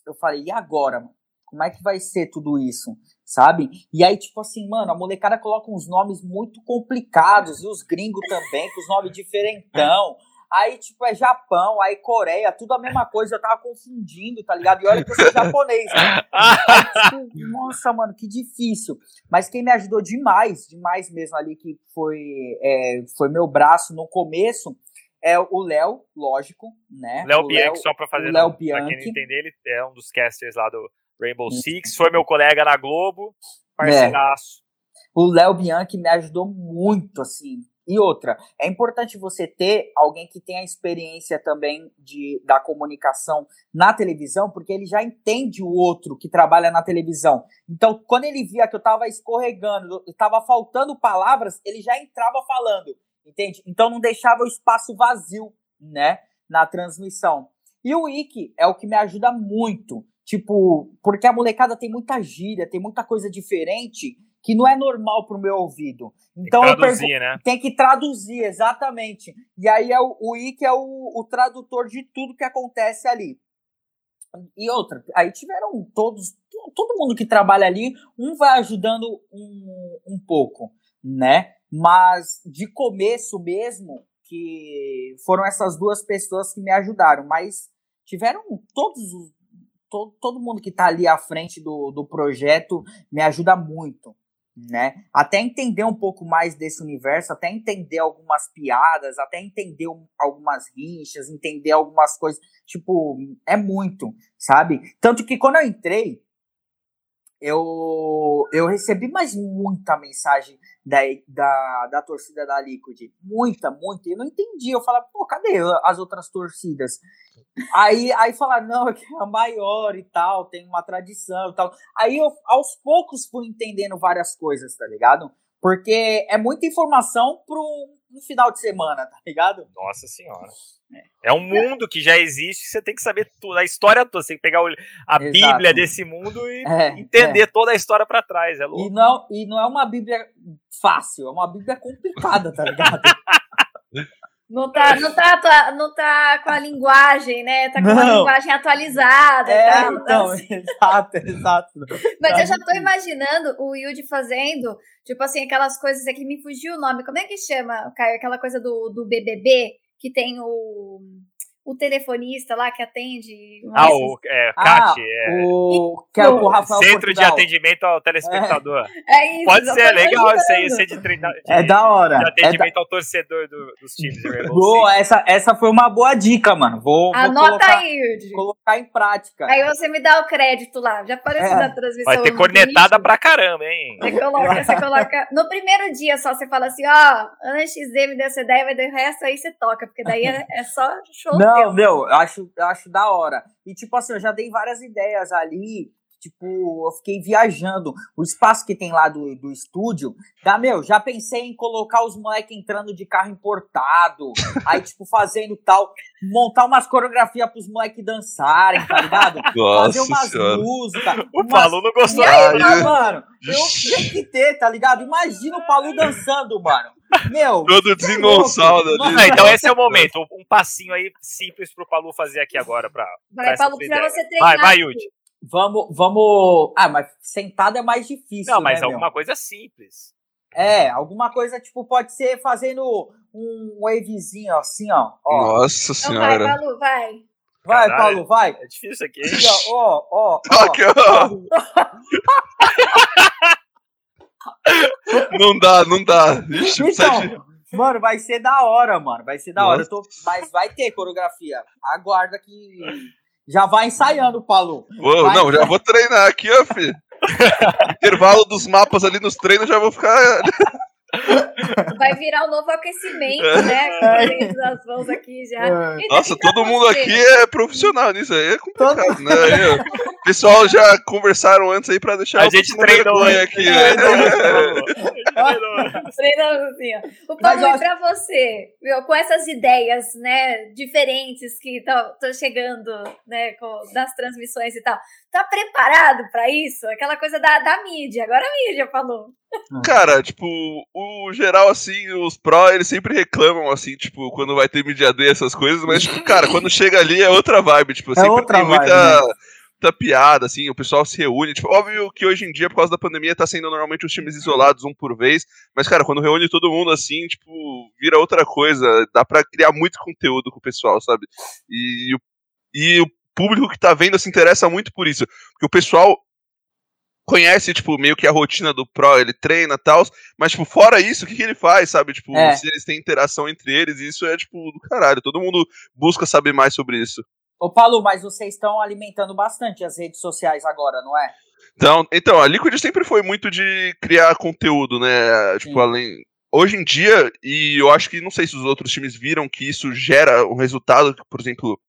eu falei, e agora? Como é que vai ser tudo isso? Sabe? E aí, tipo assim, mano, a molecada coloca uns nomes muito complicados, e os gringos também, com os nomes diferentão. aí, tipo, é Japão, aí Coreia, tudo a mesma coisa, eu tava confundindo, tá ligado? E olha que eu sou japonês, né? Aí, tipo, nossa, mano, que difícil. Mas quem me ajudou demais, demais mesmo ali, que foi, é, foi meu braço no começo, é o Léo, lógico, né? Léo Bianchi, só pra fazer, Léo pra quem não entender, ele é um dos casters lá do Rainbow Six, foi meu colega na Globo, parceiraço. É. O Léo Bianchi me ajudou muito, assim, e outra, é importante você ter alguém que tenha experiência também de, da comunicação na televisão, porque ele já entende o outro que trabalha na televisão. Então, quando ele via que eu estava escorregando, estava faltando palavras, ele já entrava falando, entende? Então não deixava o espaço vazio, né, na transmissão. E o Wiki é o que me ajuda muito, tipo, porque a molecada tem muita gíria, tem muita coisa diferente que não é normal para o meu ouvido. Então tem que traduzir, né? Tem que traduzir, exatamente. E aí é o, o Ike é o, o tradutor de tudo que acontece ali. E outra, aí tiveram todos, todo mundo que trabalha ali, um vai ajudando um, um pouco, né? Mas de começo mesmo, que foram essas duas pessoas que me ajudaram, mas tiveram todos todo, todo mundo que está ali à frente do, do projeto me ajuda muito né? Até entender um pouco mais desse universo, até entender algumas piadas, até entender um, algumas rixas, entender algumas coisas, tipo, é muito, sabe? Tanto que quando eu entrei, eu, eu recebi mais muita mensagem da, da, da torcida da Liquid. Muita, muita. Eu não entendi. Eu falava, pô, cadê as outras torcidas? Aí, aí falaram, não, é é a maior e tal, tem uma tradição e tal. Aí eu, aos poucos, fui entendendo várias coisas, tá ligado? Porque é muita informação para um final de semana, tá ligado? Nossa senhora. É. é um mundo que já existe, você tem que saber tudo, a história toda, você tem que pegar a Exato. Bíblia desse mundo e é, entender é. toda a história para trás, é louco. E não, e não é uma Bíblia fácil, é uma Bíblia complicada, tá ligado? Não tá, não, tá, não tá com a linguagem, né? Tá com não. a linguagem atualizada. É, tá, então, assim. exato, exato. Mas eu já tô imaginando o Yuji fazendo, tipo assim, aquelas coisas aqui, me fugiu o nome. Como é que chama, Caio? Aquela coisa do, do BBB, que tem o o telefonista lá que atende. Ah, o é, CAT, ah, é. O, que é o Rafael Centro Portugal. de Atendimento ao Telespectador. É, é isso. Pode ser, legal isso aí, ser de, treina, de, é da hora. De atendimento é da... ao torcedor do, dos times. Boa, essa, essa foi uma boa dica, mano. Vou, Anota vou colocar, aí, colocar em prática. Aí você me dá o crédito lá. Já apareceu é. na transmissão. Vai ter cornetada pra caramba, hein? Você coloca, você coloca. No primeiro dia só você fala assim: ó, Ana XZ me deu essa ideia, vai dar o resto aí você toca, porque daí é, é só show. Não, meu, eu acho acho da hora. E, tipo assim, eu já dei várias ideias ali. Tipo, eu fiquei viajando. O espaço que tem lá do, do estúdio, dá, meu, já pensei em colocar os moleques entrando de carro importado. aí, tipo, fazendo tal. Montar umas coreografias pros moleques dançarem, tá ligado? Nossa Fazer umas senhora. músicas. O umas... Palu não gostou. E aí, mano, eu tenho que ter, tá ligado? Imagina o Palu dançando, mano. Meu. Todo desengonçado ali. Não, então esse é o momento. Um passinho aí simples pro Palu fazer aqui agora. Pra, vai, Palu, pra você treinar. Vai, vai, Yudi. Vamos, vamos. Ah, mas sentado é mais difícil. Não, mas né, alguma meu? coisa simples. É, alguma coisa, tipo, pode ser fazendo um wavezinho assim, ó. ó. Nossa senhora. Então vai, Palu, vai. Vai, Caralho, Paulo, vai. É difícil aqui. Ó, ó, ó. não dá, não dá. Ixi, então, mano, vai ser da hora, mano. Vai ser da Nossa. hora. Tô... Mas vai ter coreografia. Aguarda que já vai ensaiando, Paulo. Uou, não, já vou treinar aqui, ó, filho. Intervalo dos mapas ali nos treinos, já vou ficar. Vai virar o um novo aquecimento, é. né? as mãos aqui já. É. Nossa, todo mundo aqui é profissional nisso aí, é complicado, né? Aí, o pessoal já conversaram antes aí pra deixar a gente treinou aqui. É. Treinamos assim, ó. O Paulo, e pra você, viu, com essas ideias, né, diferentes que estão chegando, né, com, das transmissões e tal, tá preparado para isso? Aquela coisa da, da mídia, agora a mídia falou. Cara, tipo, o geral, assim, os pró, eles sempre reclamam, assim, tipo, quando vai ter Media Day, essas coisas, mas, tipo, cara, quando chega ali é outra vibe, tipo, é sempre tem muita, né? muita piada, assim, o pessoal se reúne. Tipo, óbvio que hoje em dia, por causa da pandemia, tá sendo normalmente os times isolados, um por vez. Mas, cara, quando reúne todo mundo assim, tipo, vira outra coisa. Dá pra criar muito conteúdo com o pessoal, sabe? E, e o público que tá vendo se interessa muito por isso. Porque o pessoal conhece, tipo, meio que a rotina do Pro, ele treina e tal, mas, tipo, fora isso, o que, que ele faz, sabe? Tipo, é. se eles têm interação entre eles, isso é, tipo, do caralho. Todo mundo busca saber mais sobre isso. Ô, Paulo, mas vocês estão alimentando bastante as redes sociais agora, não é? Então, então, a Liquid sempre foi muito de criar conteúdo, né? Tipo, Sim. além. Hoje em dia, e eu acho que não sei se os outros times viram que isso gera um resultado, por exemplo,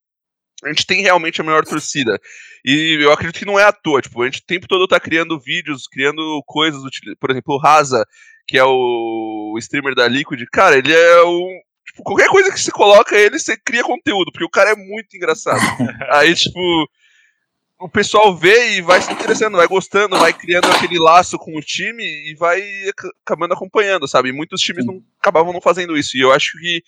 a gente tem realmente a maior torcida. E eu acredito que não é à toa. Tipo, a gente o tempo todo tá criando vídeos, criando coisas. Por exemplo, o Raza, que é o streamer da Liquid. Cara, ele é um. Tipo, qualquer coisa que você coloca ele, você cria conteúdo, porque o cara é muito engraçado. Aí, tipo, o pessoal vê e vai se interessando, vai gostando, vai criando aquele laço com o time e vai acabando acompanhando, sabe? Muitos times não, acabavam não fazendo isso. E eu acho que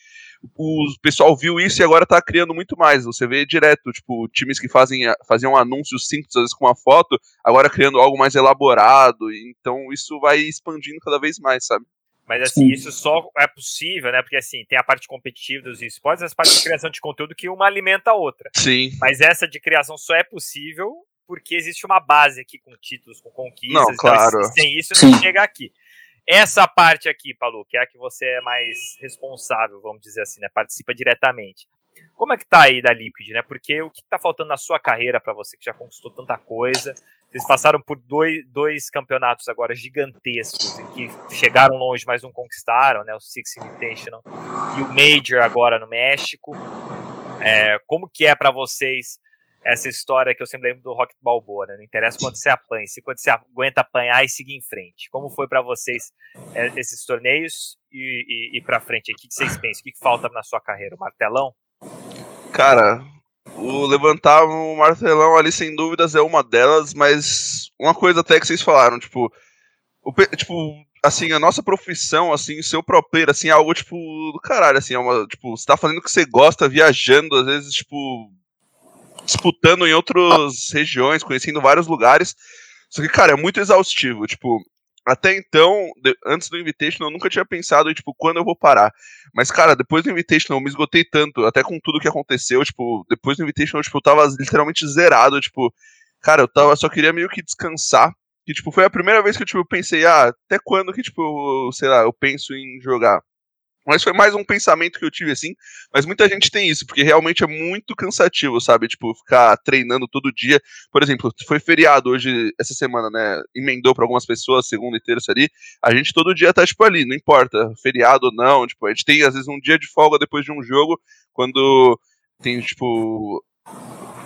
o pessoal viu isso e agora tá criando muito mais. Você vê direto, tipo, times que fazem, faziam anúncios simples, às vezes com uma foto, agora criando algo mais elaborado. Então isso vai expandindo cada vez mais, sabe? Mas assim, Sim. isso só é possível, né? Porque assim, tem a parte competitiva dos esportes e as partes de criação de conteúdo que uma alimenta a outra. Sim. Mas essa de criação só é possível porque existe uma base aqui com títulos, com conquistas. Não, então, claro. Então, sem isso não Sim. chega aqui. Essa parte aqui, Palu, que é a que você é mais responsável, vamos dizer assim, né? Participa diretamente. Como é que tá aí da Liquid, né? Porque o que tá faltando na sua carreira para você que já conquistou tanta coisa? Vocês passaram por dois, dois campeonatos agora gigantescos que chegaram longe, mas não conquistaram, né? O Six Invitational e o Major agora no México. É, como que é para vocês essa história que eu sempre lembro do Rock Balboa, né? Não interessa quando você apanha, se quando você aguenta apanhar e seguir em frente. Como foi para vocês é, esses torneios e, e, e para frente? O que, vocês pensam? O que, falta na sua carreira? O martelão? Cara, o levantar o martelão ali sem dúvidas é uma delas, mas uma coisa até que vocês falaram, tipo, o, tipo, assim, a nossa profissão, assim, o pro player, assim, é algo, tipo, do caralho, assim, é uma, tipo, você tá fazendo o que você gosta, viajando, às vezes, tipo, disputando em outras regiões, conhecendo vários lugares. Só que, cara, é muito exaustivo. Tipo, até então, antes do Invitational, eu nunca tinha pensado tipo, quando eu vou parar. Mas, cara, depois do Invitational, eu me esgotei tanto, até com tudo que aconteceu, tipo, depois do Invitational, tipo, eu tava literalmente zerado, tipo, cara, eu tava, só queria meio que descansar. Que, tipo, foi a primeira vez que eu, tipo, pensei, ah, até quando que, tipo, sei lá, eu penso em jogar. Mas foi mais um pensamento que eu tive assim. Mas muita gente tem isso, porque realmente é muito cansativo, sabe? Tipo, ficar treinando todo dia. Por exemplo, foi feriado hoje, essa semana, né? Emendou para algumas pessoas, segunda e terça ali. A gente todo dia tá, tipo, ali, não importa, feriado ou não. Tipo, a gente tem, às vezes, um dia de folga depois de um jogo, quando tem, tipo,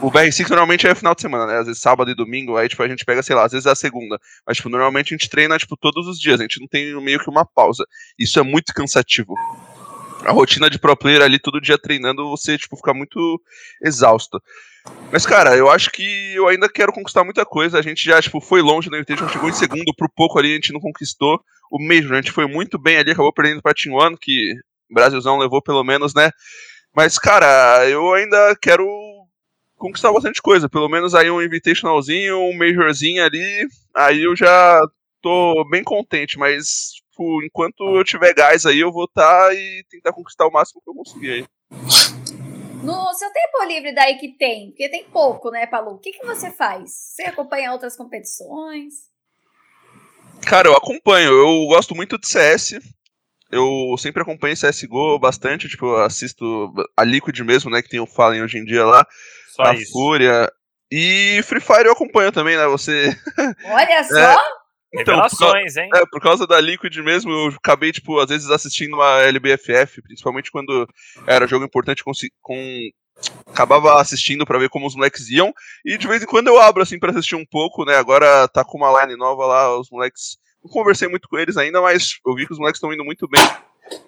o BR5 normalmente é final de semana, né? Às vezes sábado e domingo, aí tipo, a gente pega, sei lá, às vezes é a segunda. Mas, tipo, normalmente a gente treina, tipo, todos os dias, a gente não tem meio que uma pausa. Isso é muito cansativo. A rotina de pro player ali, todo dia treinando, você, tipo, fica muito exausto. Mas, cara, eu acho que eu ainda quero conquistar muita coisa. A gente já, tipo, foi longe no Invitation, chegou em segundo, por pouco ali a gente não conquistou. O mesmo, a gente foi muito bem ali, acabou perdendo pra Team One, que o Brasilzão levou pelo menos, né? Mas, cara, eu ainda quero conquistar bastante coisa. Pelo menos aí um Invitationalzinho, um Majorzinho ali, aí eu já tô bem contente, mas tipo, enquanto eu tiver gás aí, eu vou estar tá e tentar conquistar o máximo que eu conseguir aí. No seu tempo livre daí que tem, porque tem pouco, né, Palu? O que, que você faz? Você acompanha outras competições? Cara, eu acompanho. Eu gosto muito de CS. Eu sempre acompanho CSGO bastante, tipo, assisto a Liquid mesmo, né, que tem o Fallen hoje em dia lá. Só a isso. Fúria. E Free Fire eu acompanho também, né? Você. Olha é. só! É. Então, Revelações, por, hein? É, por causa da Liquid mesmo, eu acabei, tipo, às vezes assistindo uma LBFF, principalmente quando era jogo importante com. com acabava assistindo para ver como os moleques iam, e de vez em quando eu abro, assim, para assistir um pouco, né? Agora tá com uma line nova lá, os moleques. Não conversei muito com eles ainda, mas eu vi que os moleques estão indo muito bem.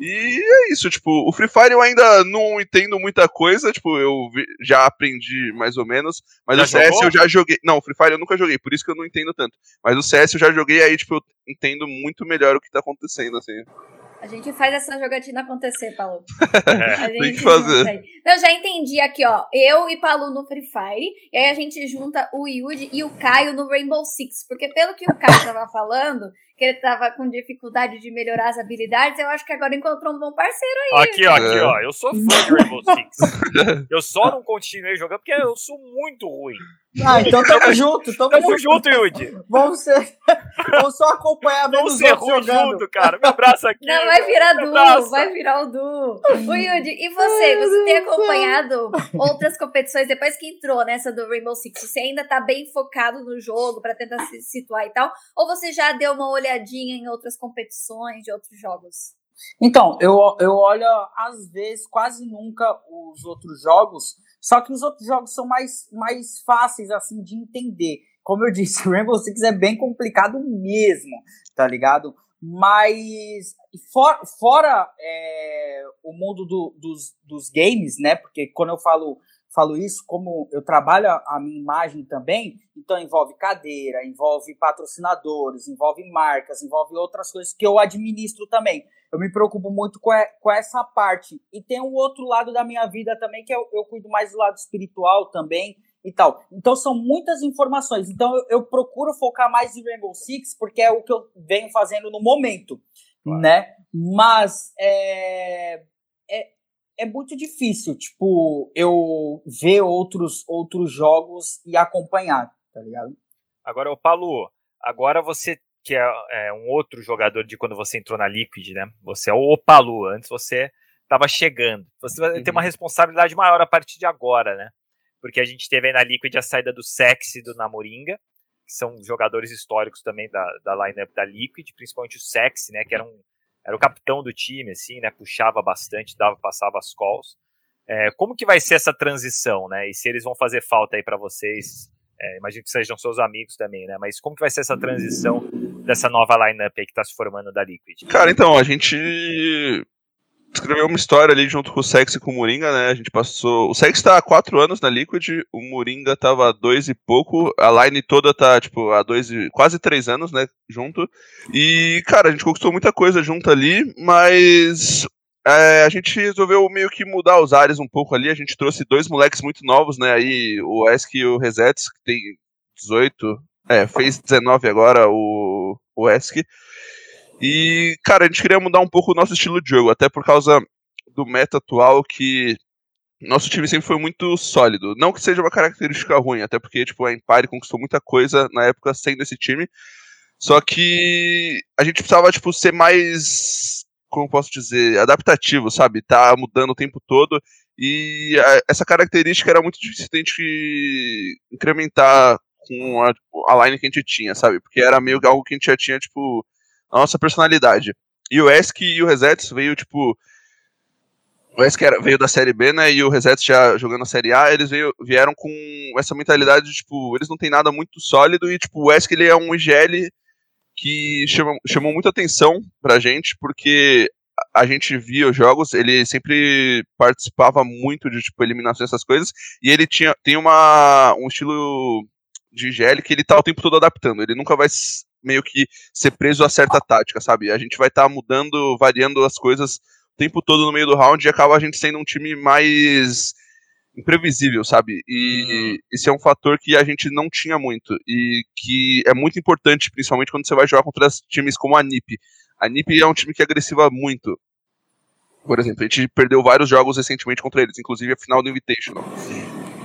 E é isso, tipo, o Free Fire eu ainda não entendo muita coisa, tipo, eu já aprendi mais ou menos, mas já o CS jogou? eu já joguei. Não, o Free Fire eu nunca joguei, por isso que eu não entendo tanto. Mas o CS eu já joguei, aí, tipo, eu entendo muito melhor o que tá acontecendo, assim. A gente faz essa jogatina acontecer, Paulo. A gente Tem que fazer. Eu já entendi aqui, ó. Eu e Paulo no Free Fire. E aí a gente junta o Yudi e o Caio no Rainbow Six. Porque pelo que o Caio tava falando, que ele tava com dificuldade de melhorar as habilidades, eu acho que agora encontrou um bom parceiro aí. Aqui, ó, aqui, ó. Eu sou fã de Rainbow Six. Eu só não continuei jogando porque eu sou muito ruim. Ah, então tamo junto, tamo, tamo junto. Yudi. Vamos, ser, vamos só acompanhar Vamos ser ruim junto, cara. Me abraça aqui. Não, vai virar Du, vai virar o Du. O Yudi, e você? Você tem acompanhado outras competições depois que entrou nessa do Rainbow Six? Você ainda tá bem focado no jogo para tentar se situar e tal? Ou você já deu uma olhadinha em outras competições de outros jogos? Então, eu, eu olho às vezes, quase nunca, os outros jogos, só que os outros jogos são mais, mais fáceis, assim, de entender. Como eu disse, Rainbow Six é bem complicado mesmo, tá ligado? Mas for, fora é, o mundo do, dos, dos games, né? Porque quando eu falo falo isso como eu trabalho a minha imagem também, então envolve cadeira, envolve patrocinadores, envolve marcas, envolve outras coisas que eu administro também. Eu me preocupo muito com, com essa parte. E tem um outro lado da minha vida também, que eu, eu cuido mais do lado espiritual também e tal. Então são muitas informações. Então eu, eu procuro focar mais em Rainbow Six, porque é o que eu venho fazendo no momento, claro. né? Mas é, é, é muito difícil, tipo, eu ver outros, outros jogos e acompanhar, tá ligado? Agora, o Paulo, agora você que é, é, um outro jogador de quando você entrou na Liquid, né? Você é o Opalu, antes você estava chegando. Você vai ter uma uhum. responsabilidade maior a partir de agora, né? Porque a gente teve aí na Liquid a saída do Sexy e do Namoringa, que são jogadores históricos também da, da lineup da Liquid, principalmente o Sexy, né? Que era um era o capitão do time, assim, né? Puxava bastante, dava, passava as calls. É, como que vai ser essa transição, né? E se eles vão fazer falta aí para vocês? É, imagino que sejam seus amigos também, né? Mas como que vai ser essa transição dessa nova lineup aí que tá se formando da Liquid? Cara, então, a gente escreveu uma história ali junto com o Sex e com o Moringa, né? A gente passou. O Sex tá há quatro anos na Liquid, o Moringa tava há dois e pouco, a line toda tá, tipo, há dois e. quase três anos, né? Junto. E, cara, a gente conquistou muita coisa junto ali, mas. É, a gente resolveu meio que mudar os ares um pouco ali. A gente trouxe dois moleques muito novos, né? Aí o Esk e o Resets, que tem 18. É, fez 19 agora o, o Esk. E, cara, a gente queria mudar um pouco o nosso estilo de jogo, até por causa do meta atual que nosso time sempre foi muito sólido. Não que seja uma característica ruim, até porque, tipo, a Empire conquistou muita coisa na época sendo esse time. Só que a gente precisava, tipo, ser mais, como posso dizer, adaptativo, sabe? Tá mudando o tempo todo. E a, essa característica era muito difícil de a gente incrementar com a, a line que a gente tinha, sabe? Porque era meio algo que a gente já tinha, tipo, a nossa personalidade. E o Esk e o Resets veio, tipo. O Esk era, veio da Série B, né? E o Resets já jogando na Série A, eles veio, vieram com essa mentalidade de, tipo, eles não tem nada muito sólido. E, tipo, o Esk ele é um IGL que chama, chamou muita atenção pra gente, porque a gente via os jogos, ele sempre participava muito de tipo eliminações essas coisas, e ele tinha tem uma um estilo de IGL que ele tá o tempo todo adaptando. Ele nunca vai meio que ser preso a certa tática, sabe? A gente vai estar tá mudando, variando as coisas o tempo todo no meio do round e acaba a gente sendo um time mais imprevisível, sabe? E uhum. esse é um fator que a gente não tinha muito e que é muito importante, principalmente quando você vai jogar contra times como a NiP. A NiP é um time que agressiva muito. Por exemplo, a gente perdeu vários jogos recentemente contra eles, inclusive a final do Invitational.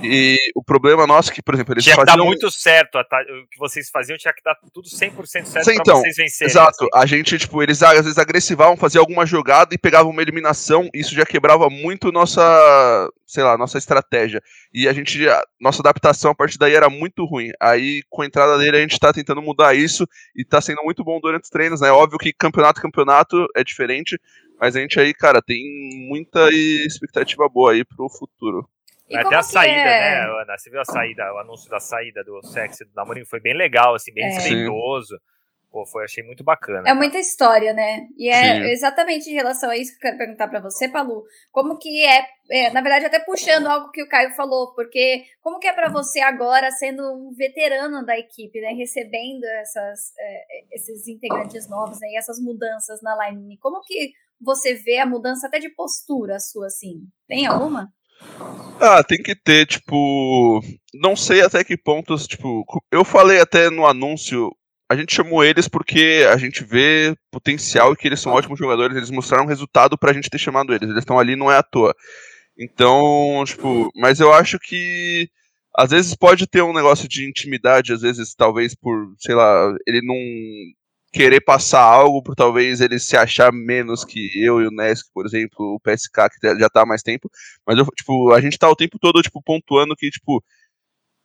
E o problema nosso é que, por exemplo, eles tinha faziam... que dar muito certo. O que vocês faziam tinha que dar tudo 100% certo Sim, então, vocês vencerem. Exato. Assim. A gente, tipo, eles às vezes agressivavam, faziam alguma jogada e pegavam uma eliminação. E isso já quebrava muito nossa, sei lá, nossa estratégia. E a gente, a nossa adaptação a partir daí era muito ruim. Aí, com a entrada dele, a gente tá tentando mudar isso e tá sendo muito bom durante os treinos, né? Óbvio que campeonato campeonato é diferente, mas a gente aí, cara, tem muita expectativa boa aí pro futuro. E Até a saída, é? né, Ana? Você viu a saída, o anúncio da saída do sexo do namorinho? Foi bem legal, assim, bem é. respeitoso. Pô, foi, achei muito bacana. É muita história, né? E é Sim. exatamente em relação a isso que eu quero perguntar para você, Palu. Como que é, é, na verdade, até puxando algo que o Caio falou, porque como que é para você agora, sendo um veterano da equipe, né? Recebendo essas, é, esses integrantes novos né, e essas mudanças na line. Como que você vê a mudança até de postura sua, assim? Tem alguma? Ah, tem que ter, tipo. Não sei até que pontos, tipo. Eu falei até no anúncio. A gente chamou eles porque a gente vê potencial e que eles são ótimos jogadores. Eles mostraram resultado pra gente ter chamado eles. Eles estão ali, não é à toa. Então, tipo. Mas eu acho que. Às vezes pode ter um negócio de intimidade, às vezes, talvez por, sei lá, ele não querer passar algo por talvez ele se achar menos que eu e o Nesk, por exemplo, o PSK que já tá há mais tempo, mas eu, tipo, a gente tá o tempo todo tipo pontuando que tipo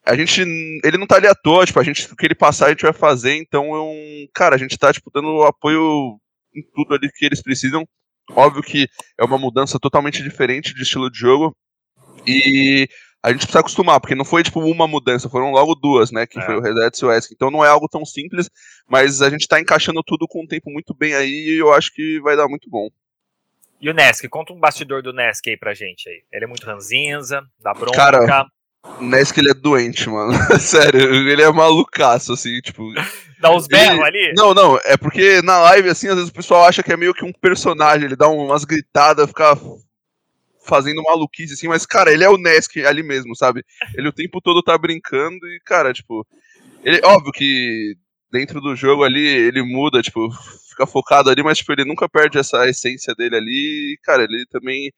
a gente ele não tá ali à toa, tipo, a gente o que ele passar a gente vai fazer, então é um, cara, a gente tá tipo dando apoio em tudo ali que eles precisam. Óbvio que é uma mudança totalmente diferente de estilo de jogo. E a gente precisa acostumar, porque não foi tipo uma mudança, foram logo duas, né? Que é. foi o Red e o Esk. Então não é algo tão simples, mas a gente tá encaixando tudo com um tempo muito bem aí e eu acho que vai dar muito bom. E o Nesk, conta um bastidor do Nesk aí pra gente aí. Ele é muito ranzinza, dá bronca. Cara, o Nesk ele é doente, mano. Sério, ele é malucaço, assim, tipo. Dá uns berros ali? Não, não, é porque na live, assim, às vezes o pessoal acha que é meio que um personagem, ele dá umas gritadas, fica fazendo maluquice, assim, mas, cara, ele é o Nesk ali mesmo, sabe? Ele o tempo todo tá brincando e, cara, tipo. Ele, óbvio que dentro do jogo ali ele muda, tipo, fica focado ali, mas, tipo, ele nunca perde essa essência dele ali e, cara, ele também.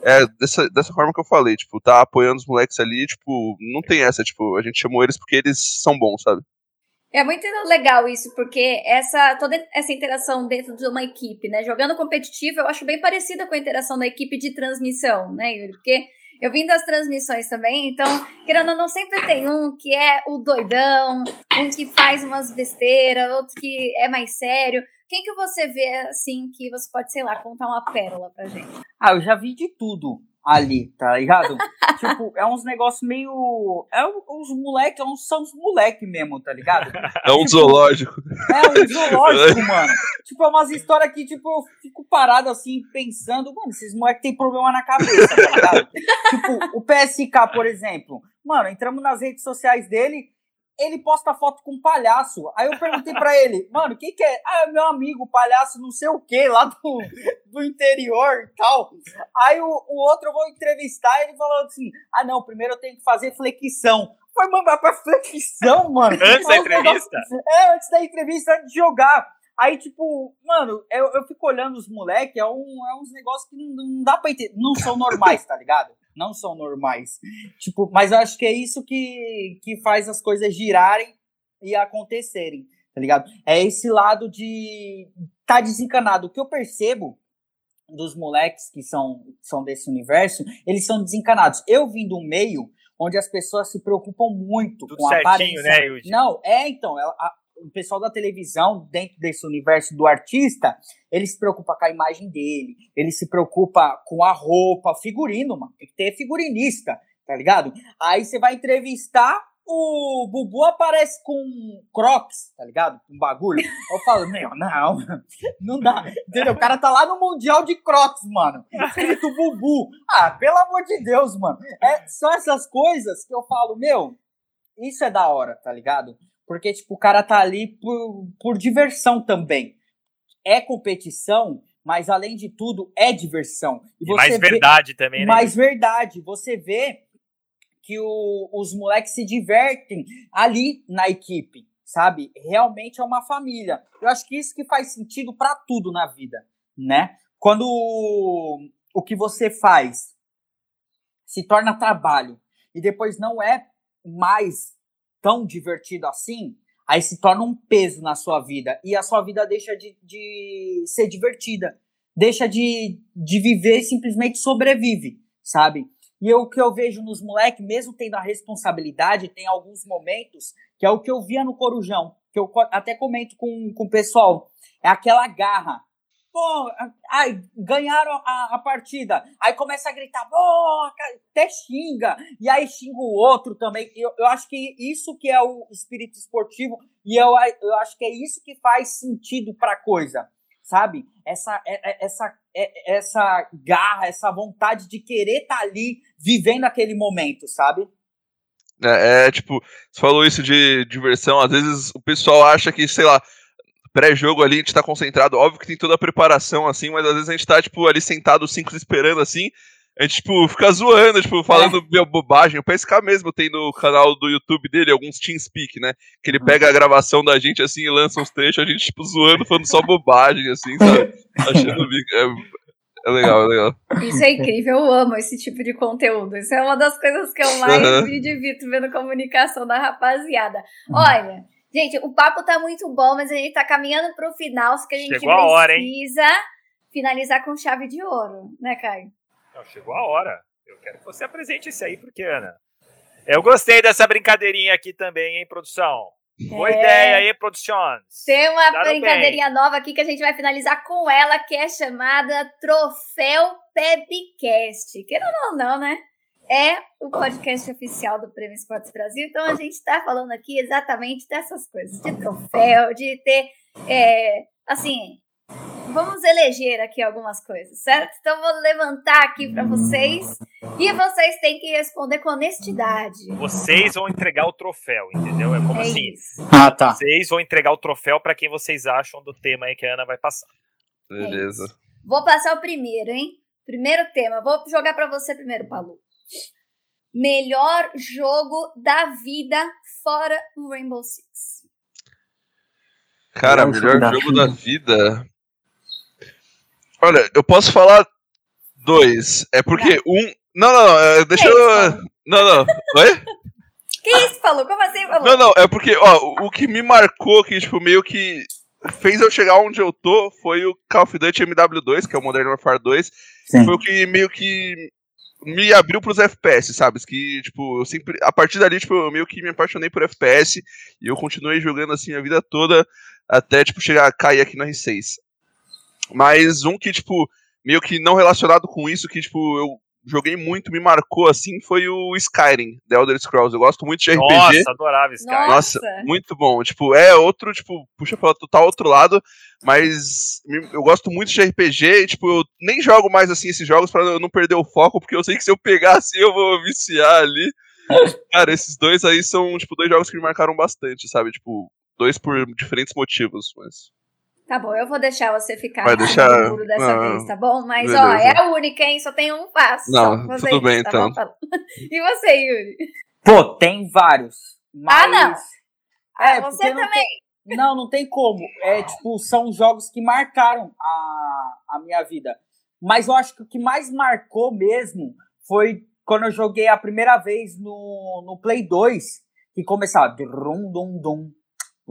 É dessa, dessa forma que eu falei, tipo, tá apoiando os moleques ali, tipo, não tem essa, tipo, a gente chamou eles porque eles são bons, sabe? É muito legal isso, porque essa toda essa interação dentro de uma equipe, né? Jogando competitivo, eu acho bem parecida com a interação da equipe de transmissão, né, Yuri? Porque eu vim das transmissões também, então, querendo ou não, sempre tem um que é o doidão, um que faz umas besteiras, outro que é mais sério. Quem que você vê, assim, que você pode, sei lá, contar uma pérola pra gente? Ah, eu já vi de tudo ali, tá ligado? tipo, é uns negócios meio. É os moleques, é são os moleques mesmo, tá ligado? É um tipo, zoológico. É um zoológico, mano. Tipo, é umas histórias que, tipo, eu fico parado assim, pensando, mano, esses moleques têm problema na cabeça, tá ligado? tipo, o PSK, por exemplo. Mano, entramos nas redes sociais dele ele posta foto com um palhaço. Aí eu perguntei para ele, mano, quem que é? Ah, é meu amigo, palhaço não sei o que, lá do, do interior e tal. Aí o, o outro eu vou entrevistar ele falou assim: ah, não, primeiro eu tenho que fazer flexão. Foi mandar pra flexão, mano. Antes da entrevista? É, antes da entrevista, antes de jogar. Aí, tipo, mano, eu, eu fico olhando os moleques, é, um, é uns negócios que não, não dá pra entender. Não são normais, tá ligado? Não são normais. Tipo, mas eu acho que é isso que, que faz as coisas girarem e acontecerem, tá ligado? É esse lado de tá desencanado. O que eu percebo dos moleques que são, são desse universo, eles são desencanados. Eu vim do meio onde as pessoas se preocupam muito Tudo com a aparência. Né, Não, é então, a, o pessoal da televisão, dentro desse universo do artista, ele se preocupa com a imagem dele, ele se preocupa com a roupa, figurino, mano. Tem que ter figurinista, tá ligado? Aí você vai entrevistar, o Bubu aparece com crocs, tá ligado? Um bagulho. Eu falo, meu, não, não dá. Entendeu? O cara tá lá no Mundial de Crocs, mano. Escrito Bubu. Ah, pelo amor de Deus, mano. É só essas coisas que eu falo, meu, isso é da hora, tá ligado? Porque, tipo, o cara tá ali por, por diversão também. É competição, mas além de tudo, é diversão. E, e mais vê, verdade também, né? Mais verdade. Você vê que o, os moleques se divertem ali na equipe, sabe? Realmente é uma família. Eu acho que isso que faz sentido para tudo na vida, né? Quando o, o que você faz se torna trabalho e depois não é mais tão divertido assim, aí se torna um peso na sua vida. E a sua vida deixa de, de ser divertida. Deixa de, de viver e simplesmente sobrevive, sabe? E o que eu vejo nos moleques, mesmo tendo a responsabilidade, tem alguns momentos, que é o que eu via no Corujão, que eu até comento com, com o pessoal, é aquela garra pô, ai, ganharam a, a, partida. Aí começa a gritar, pô, até xinga. E aí xinga o outro também. Eu, eu acho que isso que é o espírito esportivo e eu, eu acho que é isso que faz sentido pra coisa, sabe? Essa, é, é, essa, é, essa garra, essa vontade de querer estar tá ali vivendo aquele momento, sabe? É, é, tipo, você falou isso de diversão, às vezes o pessoal acha que, sei lá, pré-jogo ali, a gente tá concentrado. Óbvio que tem toda a preparação, assim, mas às vezes a gente tá, tipo, ali sentado, cinco esperando, assim. A gente, tipo, fica zoando, tipo, falando é. bobagem. O PSK mesmo tem no canal do YouTube dele alguns TeamSpeak, né? Que ele pega a gravação da gente, assim, e lança uns trechos, a gente, tipo, zoando, falando só bobagem, assim, sabe? Achando... É, é legal, é legal. Isso é incrível, eu amo esse tipo de conteúdo. Isso é uma das coisas que eu mais uhum. me divirto vendo comunicação da rapaziada. Olha... Gente, o papo tá muito bom, mas a gente tá caminhando pro final, que a gente Chegou precisa a hora, finalizar com chave de ouro, né, Caio? Não, chegou a hora. Eu quero que você apresente isso aí, porque, Ana. Eu gostei dessa brincadeirinha aqui também, hein, produção? Boa é... ideia aí, produções. Tem uma brincadeirinha bem. nova aqui que a gente vai finalizar com ela, que é chamada Troféu Pebcast. Querendo ou não, né? É o podcast oficial do Prêmio Esportes Brasil. Então a gente está falando aqui exatamente dessas coisas, de troféu, de ter, é, assim, vamos eleger aqui algumas coisas, certo? Então vou levantar aqui para vocês e vocês têm que responder com honestidade. Vocês vão entregar o troféu, entendeu? É como é assim. Isso. Ah, tá. Vocês vão entregar o troféu para quem vocês acham do tema aí que a Ana vai passar. Beleza. É vou passar o primeiro, hein? Primeiro tema. Vou jogar para você primeiro, Paulo. Melhor jogo da vida fora o Rainbow Six. Cara, Não, melhor jogo da vida. Olha, eu posso falar dois. É porque não. um. Não, não, não. É, deixa que eu. Isso, não, não. Oi? Que isso, falou? Como assim, falou? Não, não, é porque, ó, o que me marcou, que, tipo, meio que fez eu chegar onde eu tô, foi o Call of Duty MW2, que é o Modern Warfare 2. Sim. Foi o que meio que me abriu pros FPS, sabe? Que, tipo, eu sempre. A partir dali, tipo, eu meio que me apaixonei por FPS e eu continuei jogando assim a vida toda até, tipo, chegar a cair aqui no R6. Mas um que, tipo, meio que não relacionado com isso, que, tipo, eu joguei muito, me marcou assim, foi o Skyrim, The Elder Scrolls. Eu gosto muito de RPG. Nossa, adorava Skyrim. Nossa, muito bom. Tipo, é outro, tipo, puxa pra total outro lado, mas eu gosto muito de RPG e, tipo, eu nem jogo mais assim esses jogos para eu não perder o foco, porque eu sei que se eu pegar assim eu vou viciar ali. Cara, esses dois aí são, tipo, dois jogos que me marcaram bastante, sabe? Tipo, dois por diferentes motivos, mas Tá bom, eu vou deixar você ficar Vai deixar... dessa não, vez, tá bom? Mas, beleza. ó, é a única, hein? Só tem um passo. Não, tudo bem, tá então. E você, Yuri? Pô, tem vários. Mas... Ah, não! É, ah, você também. Não, tem... não, não tem como. É, tipo, são jogos que marcaram a, a minha vida. Mas eu acho que o que mais marcou mesmo foi quando eu joguei a primeira vez no, no Play 2, que começava... Dum, dum, dum,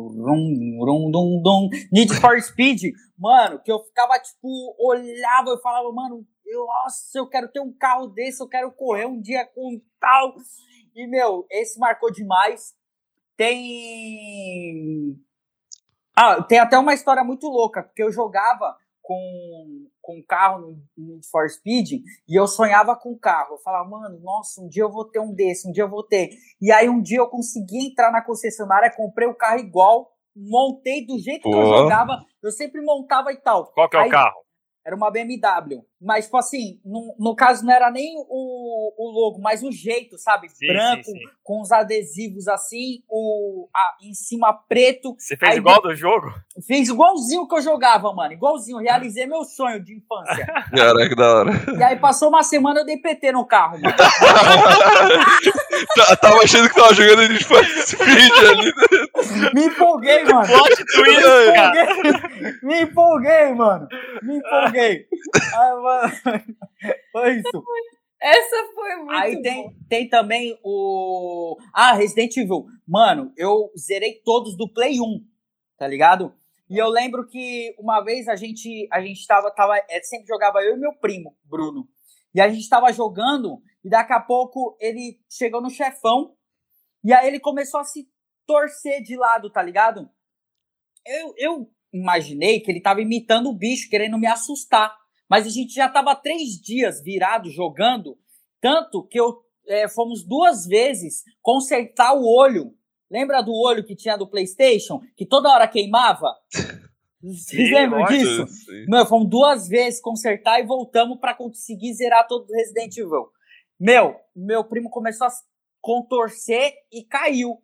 Rum, rum, dum, dum. Need for Speed, mano, que eu ficava, tipo, olhava e falava, mano, eu, nossa, eu quero ter um carro desse, eu quero correr um dia com tal. E, meu, esse marcou demais. Tem. Ah, tem até uma história muito louca, porque eu jogava com, com um carro no Need for Speed e eu sonhava com o carro. Eu falava, mano, nossa, um dia eu vou ter um desse, um dia eu vou ter. E aí um dia eu consegui entrar na concessionária, comprei o carro igual, montei do jeito Pô. que eu jogava, eu sempre montava e tal. Qual que é aí, o carro? Era uma BMW. Mas, tipo assim, no, no caso não era nem o, o logo, mas o jeito, sabe? Sim, Branco, sim, sim. com os adesivos assim, o, a, em cima preto. Você fez Aí, igual do jogo? Fiz igualzinho que eu jogava, mano. Igualzinho. Realizei meu sonho de infância. Caraca, que da hora. E aí passou uma semana eu dei PT no carro, mano. Tá, tava achando que tava jogando faz vídeo ali. Me empolguei, mano. Plot twist, me empolguei, me empolguei, mano. Me empolguei. Ah, mano. Foi isso. Essa foi muito Aí tem, tem também o. Ah, Resident Evil. Mano, eu zerei todos do Play 1, tá ligado? E eu lembro que uma vez a gente a gente tava, tava é, sempre jogava eu e meu primo, Bruno. E a gente tava jogando e daqui a pouco ele chegou no chefão e aí ele começou a se torcer de lado, tá ligado? Eu, eu imaginei que ele tava imitando o bicho, querendo me assustar. Mas a gente já tava três dias virado jogando, tanto que eu é, fomos duas vezes consertar o olho. Lembra do olho que tinha do PlayStation? Que toda hora queimava? Vocês lembram disso? Meu, fomos duas vezes consertar e voltamos para conseguir zerar todo o Resident Evil. Meu, meu primo começou a contorcer e caiu.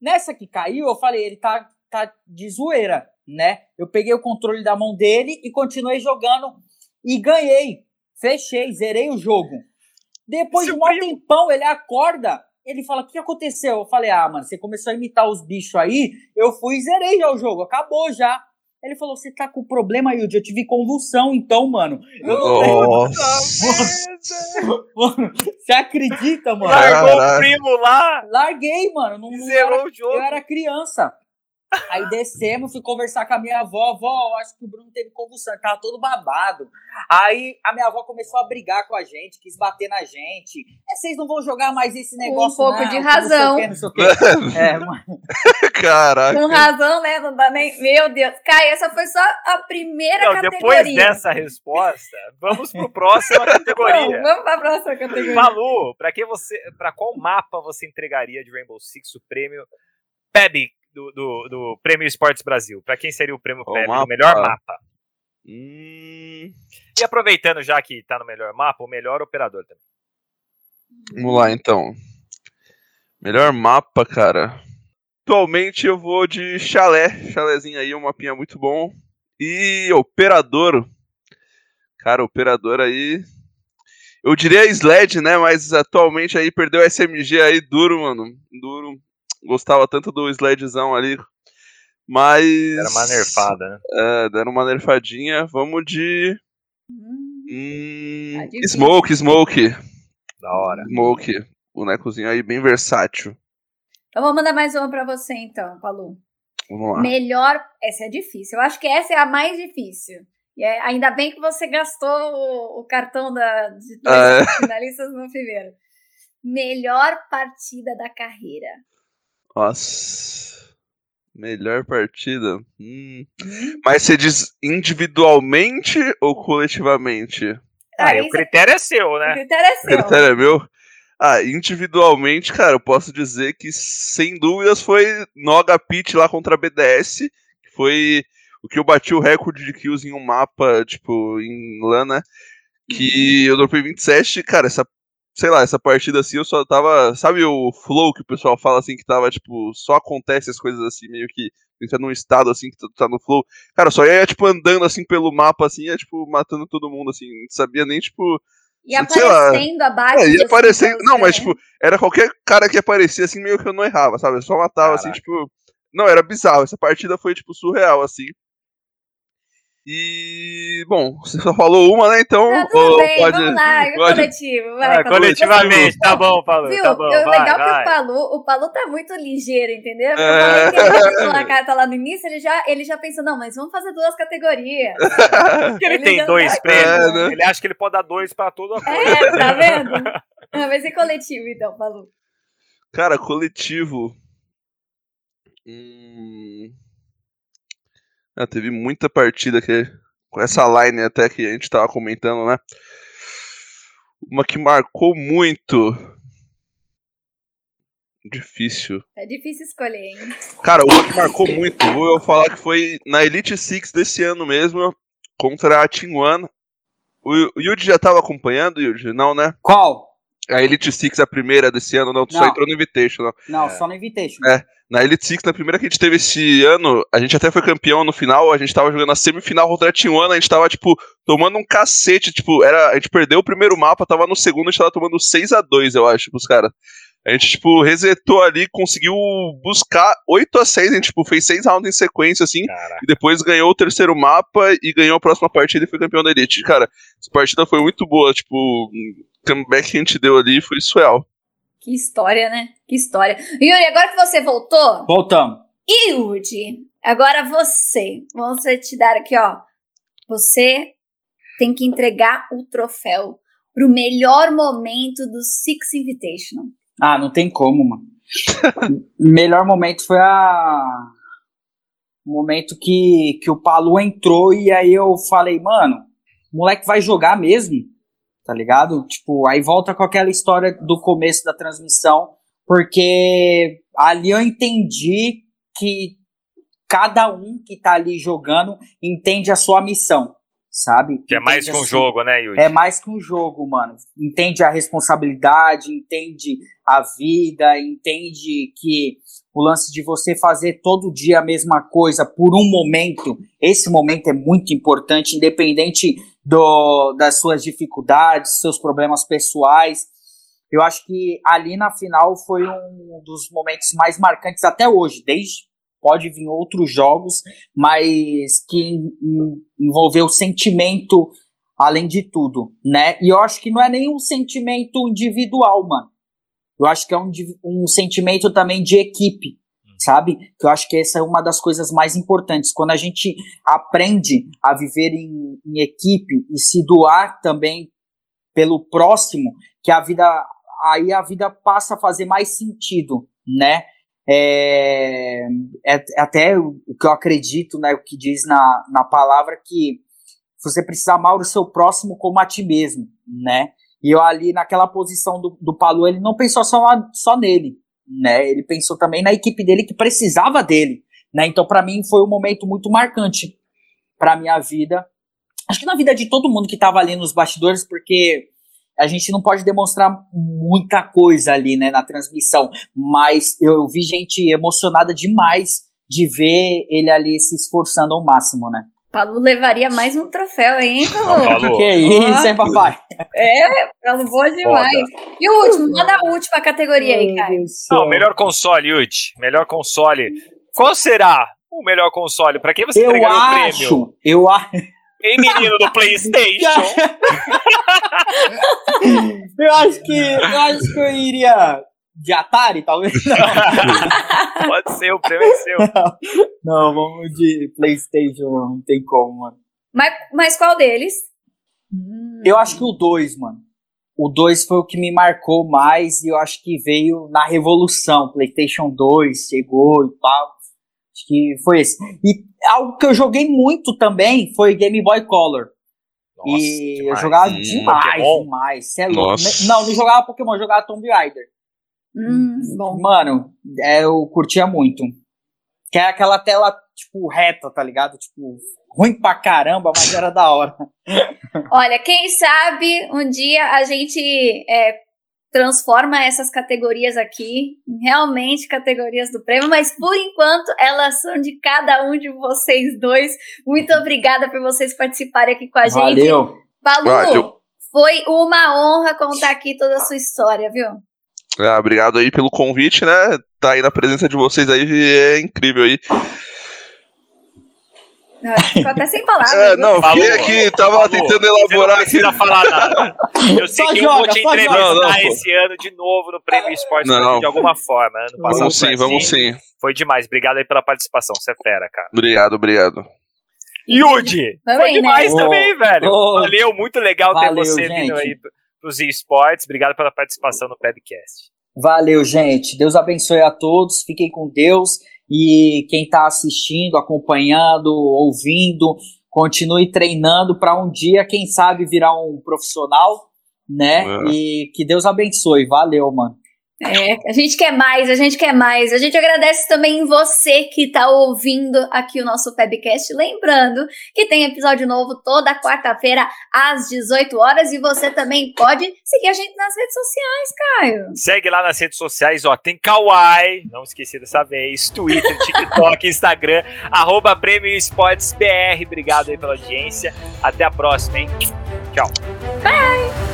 Nessa que caiu, eu falei, ele tá tá de zoeira, né? Eu peguei o controle da mão dele e continuei jogando e ganhei. Fechei, zerei o jogo. Depois Seu de um primo... tempão, ele acorda, ele fala: O que aconteceu? Eu falei: Ah, mano, você começou a imitar os bichos aí, eu fui e zerei já o jogo, acabou já. Ele falou: Você tá com problema, Yudi? Eu tive convulsão, então, mano. Eu Nossa! mano, você acredita, mano? Largou o primo lá? Larguei, mano. Não, Zerou o jogo. Eu era criança. Aí descemos, fui conversar com a minha avó. Avó, acho que o Bruno teve convulsão, ele tava todo babado. Aí a minha avó começou a brigar com a gente, quis bater na gente. É, vocês não vão jogar mais esse negócio, Um pouco não, de razão. Não sei o que, não sei o que. é, mano. Caraca. Com razão, né? Não dá nem. Meu Deus. Kai, essa foi só a primeira Não, categoria. depois dessa resposta, vamos pro próxima categoria. Bom, vamos pra próxima categoria. Malu, pra que você, para qual mapa você entregaria de Rainbow Six o prêmio PEB do, do, do Prêmio Esportes Brasil? Pra quem seria o prêmio O PEB, mapa. o melhor mapa? Hum, E aproveitando já que tá no melhor mapa, o melhor operador também. vamos lá, então. Melhor mapa, cara. Atualmente eu vou de chalé. Chalézinho aí, um mapinha muito bom. E operador. Cara, operador aí. Eu diria Sled, né? Mas atualmente aí perdeu o SMG aí duro, mano. Duro. Gostava tanto do Sledzão ali. Mas. Era uma nerfada, né? É, deram uma nerfadinha. Vamos de. Hum, Hum, Tá. Smoke, Smoke. Da hora. Smoke. Bonecozinho aí bem versátil. Então vou mandar mais uma pra você, então, Palu. Vamos lá. Melhor. Essa é difícil. Eu acho que essa é a mais difícil. E é- ainda bem que você gastou o, o cartão da, de dois É. finalistas no primeiro. Melhor partida da carreira. Nossa. Melhor partida. Hum. Mas você diz individualmente ou coletivamente? Ah, Aí o critério é seu, o né? critério é O seu. critério é meu? Ah, individualmente, cara, eu posso dizer que sem dúvidas foi Noga Pit lá contra a BDS, que foi o que eu bati o recorde de kills em um mapa, tipo, em LAN, né? Que eu dropei 27, cara, essa, sei lá, essa partida assim eu só tava, sabe o flow que o pessoal fala assim, que tava, tipo, só acontece as coisas assim, meio que entra num estado assim que tu tá no flow. Cara, só ia, tipo, andando assim pelo mapa, assim, ia, tipo, matando todo mundo, assim, não sabia nem, tipo, E lá. aparecendo abaixo. é, aparecendo. cinco, Não, mas, né? tipo, era qualquer cara que aparecia assim, meio que eu não errava, sabe? Eu só matava, assim, Caraca. tipo. Não, era bizarro. Essa partida foi, tipo, surreal, assim. E. Bom, você só falou uma, né? Então. Tá, tudo bem, pode, vamos lá, pode- coletivo. Vai, Ah, Palu. coletivamente, tá bom, Paulo. Viu? Tá bom, o vai, legal é que vai. o Palu, o Palu tá muito ligeiro, entendeu? Porque É. Palu tem uma carta lá no início, ele já, ele já pensa, não, mas vamos fazer duas categorias. Porque ele, Ele tem já dois tá- prêmios. É, né? Ele acha que ele pode dar dois pra toda a coisa. É, tá vendo? Ah, Vai ser coletivo, então, Palu. Cara, coletivo. Hum... Ah, teve muita partida que. Com essa line até que a gente tava comentando, né? Uma que marcou muito. Difícil. É difícil escolher, hein? Cara, uma que marcou muito, vou eu falar que foi na Elite Six desse ano mesmo, contra a Team One. O Yuji já tava acompanhando, Yuji? Não, né? Qual? A Elite Six, a primeira desse ano, não, tu só Não. entrou no Invitation, não. Não, É. só no Invitation. É. Na Elite Six, na primeira que a gente teve esse ano, a gente até foi campeão no final, a gente tava jogando a semifinal contra a Team One, a gente tava, tipo, tomando um cacete, tipo, era, a gente perdeu o primeiro mapa, tava no segundo, a gente tava tomando 6 a 2 eu acho, pros caras. A gente, tipo, resetou ali, conseguiu buscar 8 a 6 a gente, tipo, fez 6 rounds em sequência, assim, Caraca. e depois ganhou o terceiro mapa e ganhou a próxima partida e foi campeão da Elite. Cara, essa partida foi muito boa, tipo, comeback que a gente deu ali foi surreal. Que história, né? Que história. Yuri, agora que você voltou, Voltamos. Yuri, agora você. Vamos te dar aqui, ó. Você tem que entregar o troféu pro melhor momento do Six Invitational. Ah, não tem como, mano. O melhor momento foi a. O momento que, que o Palu entrou e aí eu falei, mano, o moleque vai jogar mesmo, tá ligado? Tipo, aí volta com aquela história do começo da transmissão, porque ali eu entendi que cada um que tá ali jogando entende a sua missão, sabe? Que é mais que um assim, jogo, né, Yuri? É mais que um jogo, mano. Entende a responsabilidade, entende a vida, entende que o lance de você fazer todo dia a mesma coisa por um momento, esse momento é muito importante, independente do, das suas dificuldades, seus problemas pessoais. Eu acho que ali na final foi um dos momentos mais marcantes até hoje, desde pode vir outros jogos, mas que envolveu sentimento além de tudo, né? E eu acho que não é nem um sentimento individual, mano. Eu acho que é um, um sentimento também de equipe, sabe? Que eu acho que essa é uma das coisas mais importantes. Quando a gente aprende a viver em, em equipe e se doar também pelo próximo, que a vida aí a vida passa a fazer mais sentido, né? É, é, até o que eu acredito, né, o que diz na, na palavra que você precisa amar o seu próximo como a ti mesmo, né? E eu ali naquela posição do, do Palu, ele não pensou só, só nele, né? Ele pensou também na equipe dele que precisava dele, né? Então para mim foi um momento muito marcante para minha vida. Acho que na vida de todo mundo que estava ali nos bastidores, porque a gente não pode demonstrar muita coisa ali, né, na transmissão, mas eu vi gente emocionada demais de ver ele ali se esforçando ao máximo, né? Paulo levaria mais um troféu, hein, Paulo? Que isso, hein, papai? É, Paulo boa demais. Foda. E o último, manda a última categoria aí, cara. Não, melhor console, Yudi. Melhor console. Qual será o melhor console? Pra quem você eu entregaria acho, o prêmio? Eu acho. Ei, menino do PlayStation! eu acho que eu acho que eu iria de Atari, talvez não. Pode ser, o prêmio é seu. Não, não, vamos de PlayStation, não tem como, mano. Mas, mas qual deles? Eu acho que o 2, mano. O 2 foi o que me marcou mais e eu acho que veio na revolução. PlayStation 2 chegou e tal. Acho que foi esse. E algo que eu joguei muito também foi Game Boy Color. Nossa, e demais. eu jogava hum, demais, Pokémon? demais. É Não, não jogava Pokémon, eu jogava Tomb Raider. Hum, bom. Mano, é, eu curtia muito. Que é aquela tela, tipo, reta, tá ligado? Tipo, ruim pra caramba, mas era da hora. Olha, quem sabe um dia a gente é, transforma essas categorias aqui em realmente categorias do prêmio, mas por enquanto elas são de cada um de vocês dois. Muito obrigada por vocês participarem aqui com a gente. Valeu. Balu, Valeu. foi uma honra contar aqui toda a sua história, viu? Ah, obrigado aí pelo convite, né? Tá aí na presença de vocês aí é incrível aí. Ficou até sem palavras. É, não, fiquei aqui, tava falou, tentando elaborar. Não precisa aqui. falar nada. Eu sei só que joga, eu vou te entrevistar não, não, esse ano de novo no Prêmio Esporte de alguma forma. Ano passado vamos sim, vamos assim. sim. Foi demais. Obrigado aí pela participação. Você é fera, cara. Obrigado, obrigado. Yudi! Foi demais né? também, oh, velho. Oh, Valeu, muito legal valeu, ter você gente. vindo aí pros esportes. Obrigado pela participação no podcast. Valeu, gente. Deus abençoe a todos. Fiquem com Deus. E quem está assistindo, acompanhando, ouvindo, continue treinando para um dia, quem sabe, virar um profissional, né? É. E que Deus abençoe. Valeu, mano. É, a gente quer mais, a gente quer mais. A gente agradece também você que está ouvindo aqui o nosso Pebcast. Lembrando que tem episódio novo toda quarta-feira às 18 horas e você também pode seguir a gente nas redes sociais, Caio. Segue lá nas redes sociais, ó. Tem Kawaii, não esqueci dessa vez, Twitter, TikTok, Instagram, arroba Prêmio Esportes BR. Obrigado aí pela audiência. Até a próxima, hein? Tchau. Bye!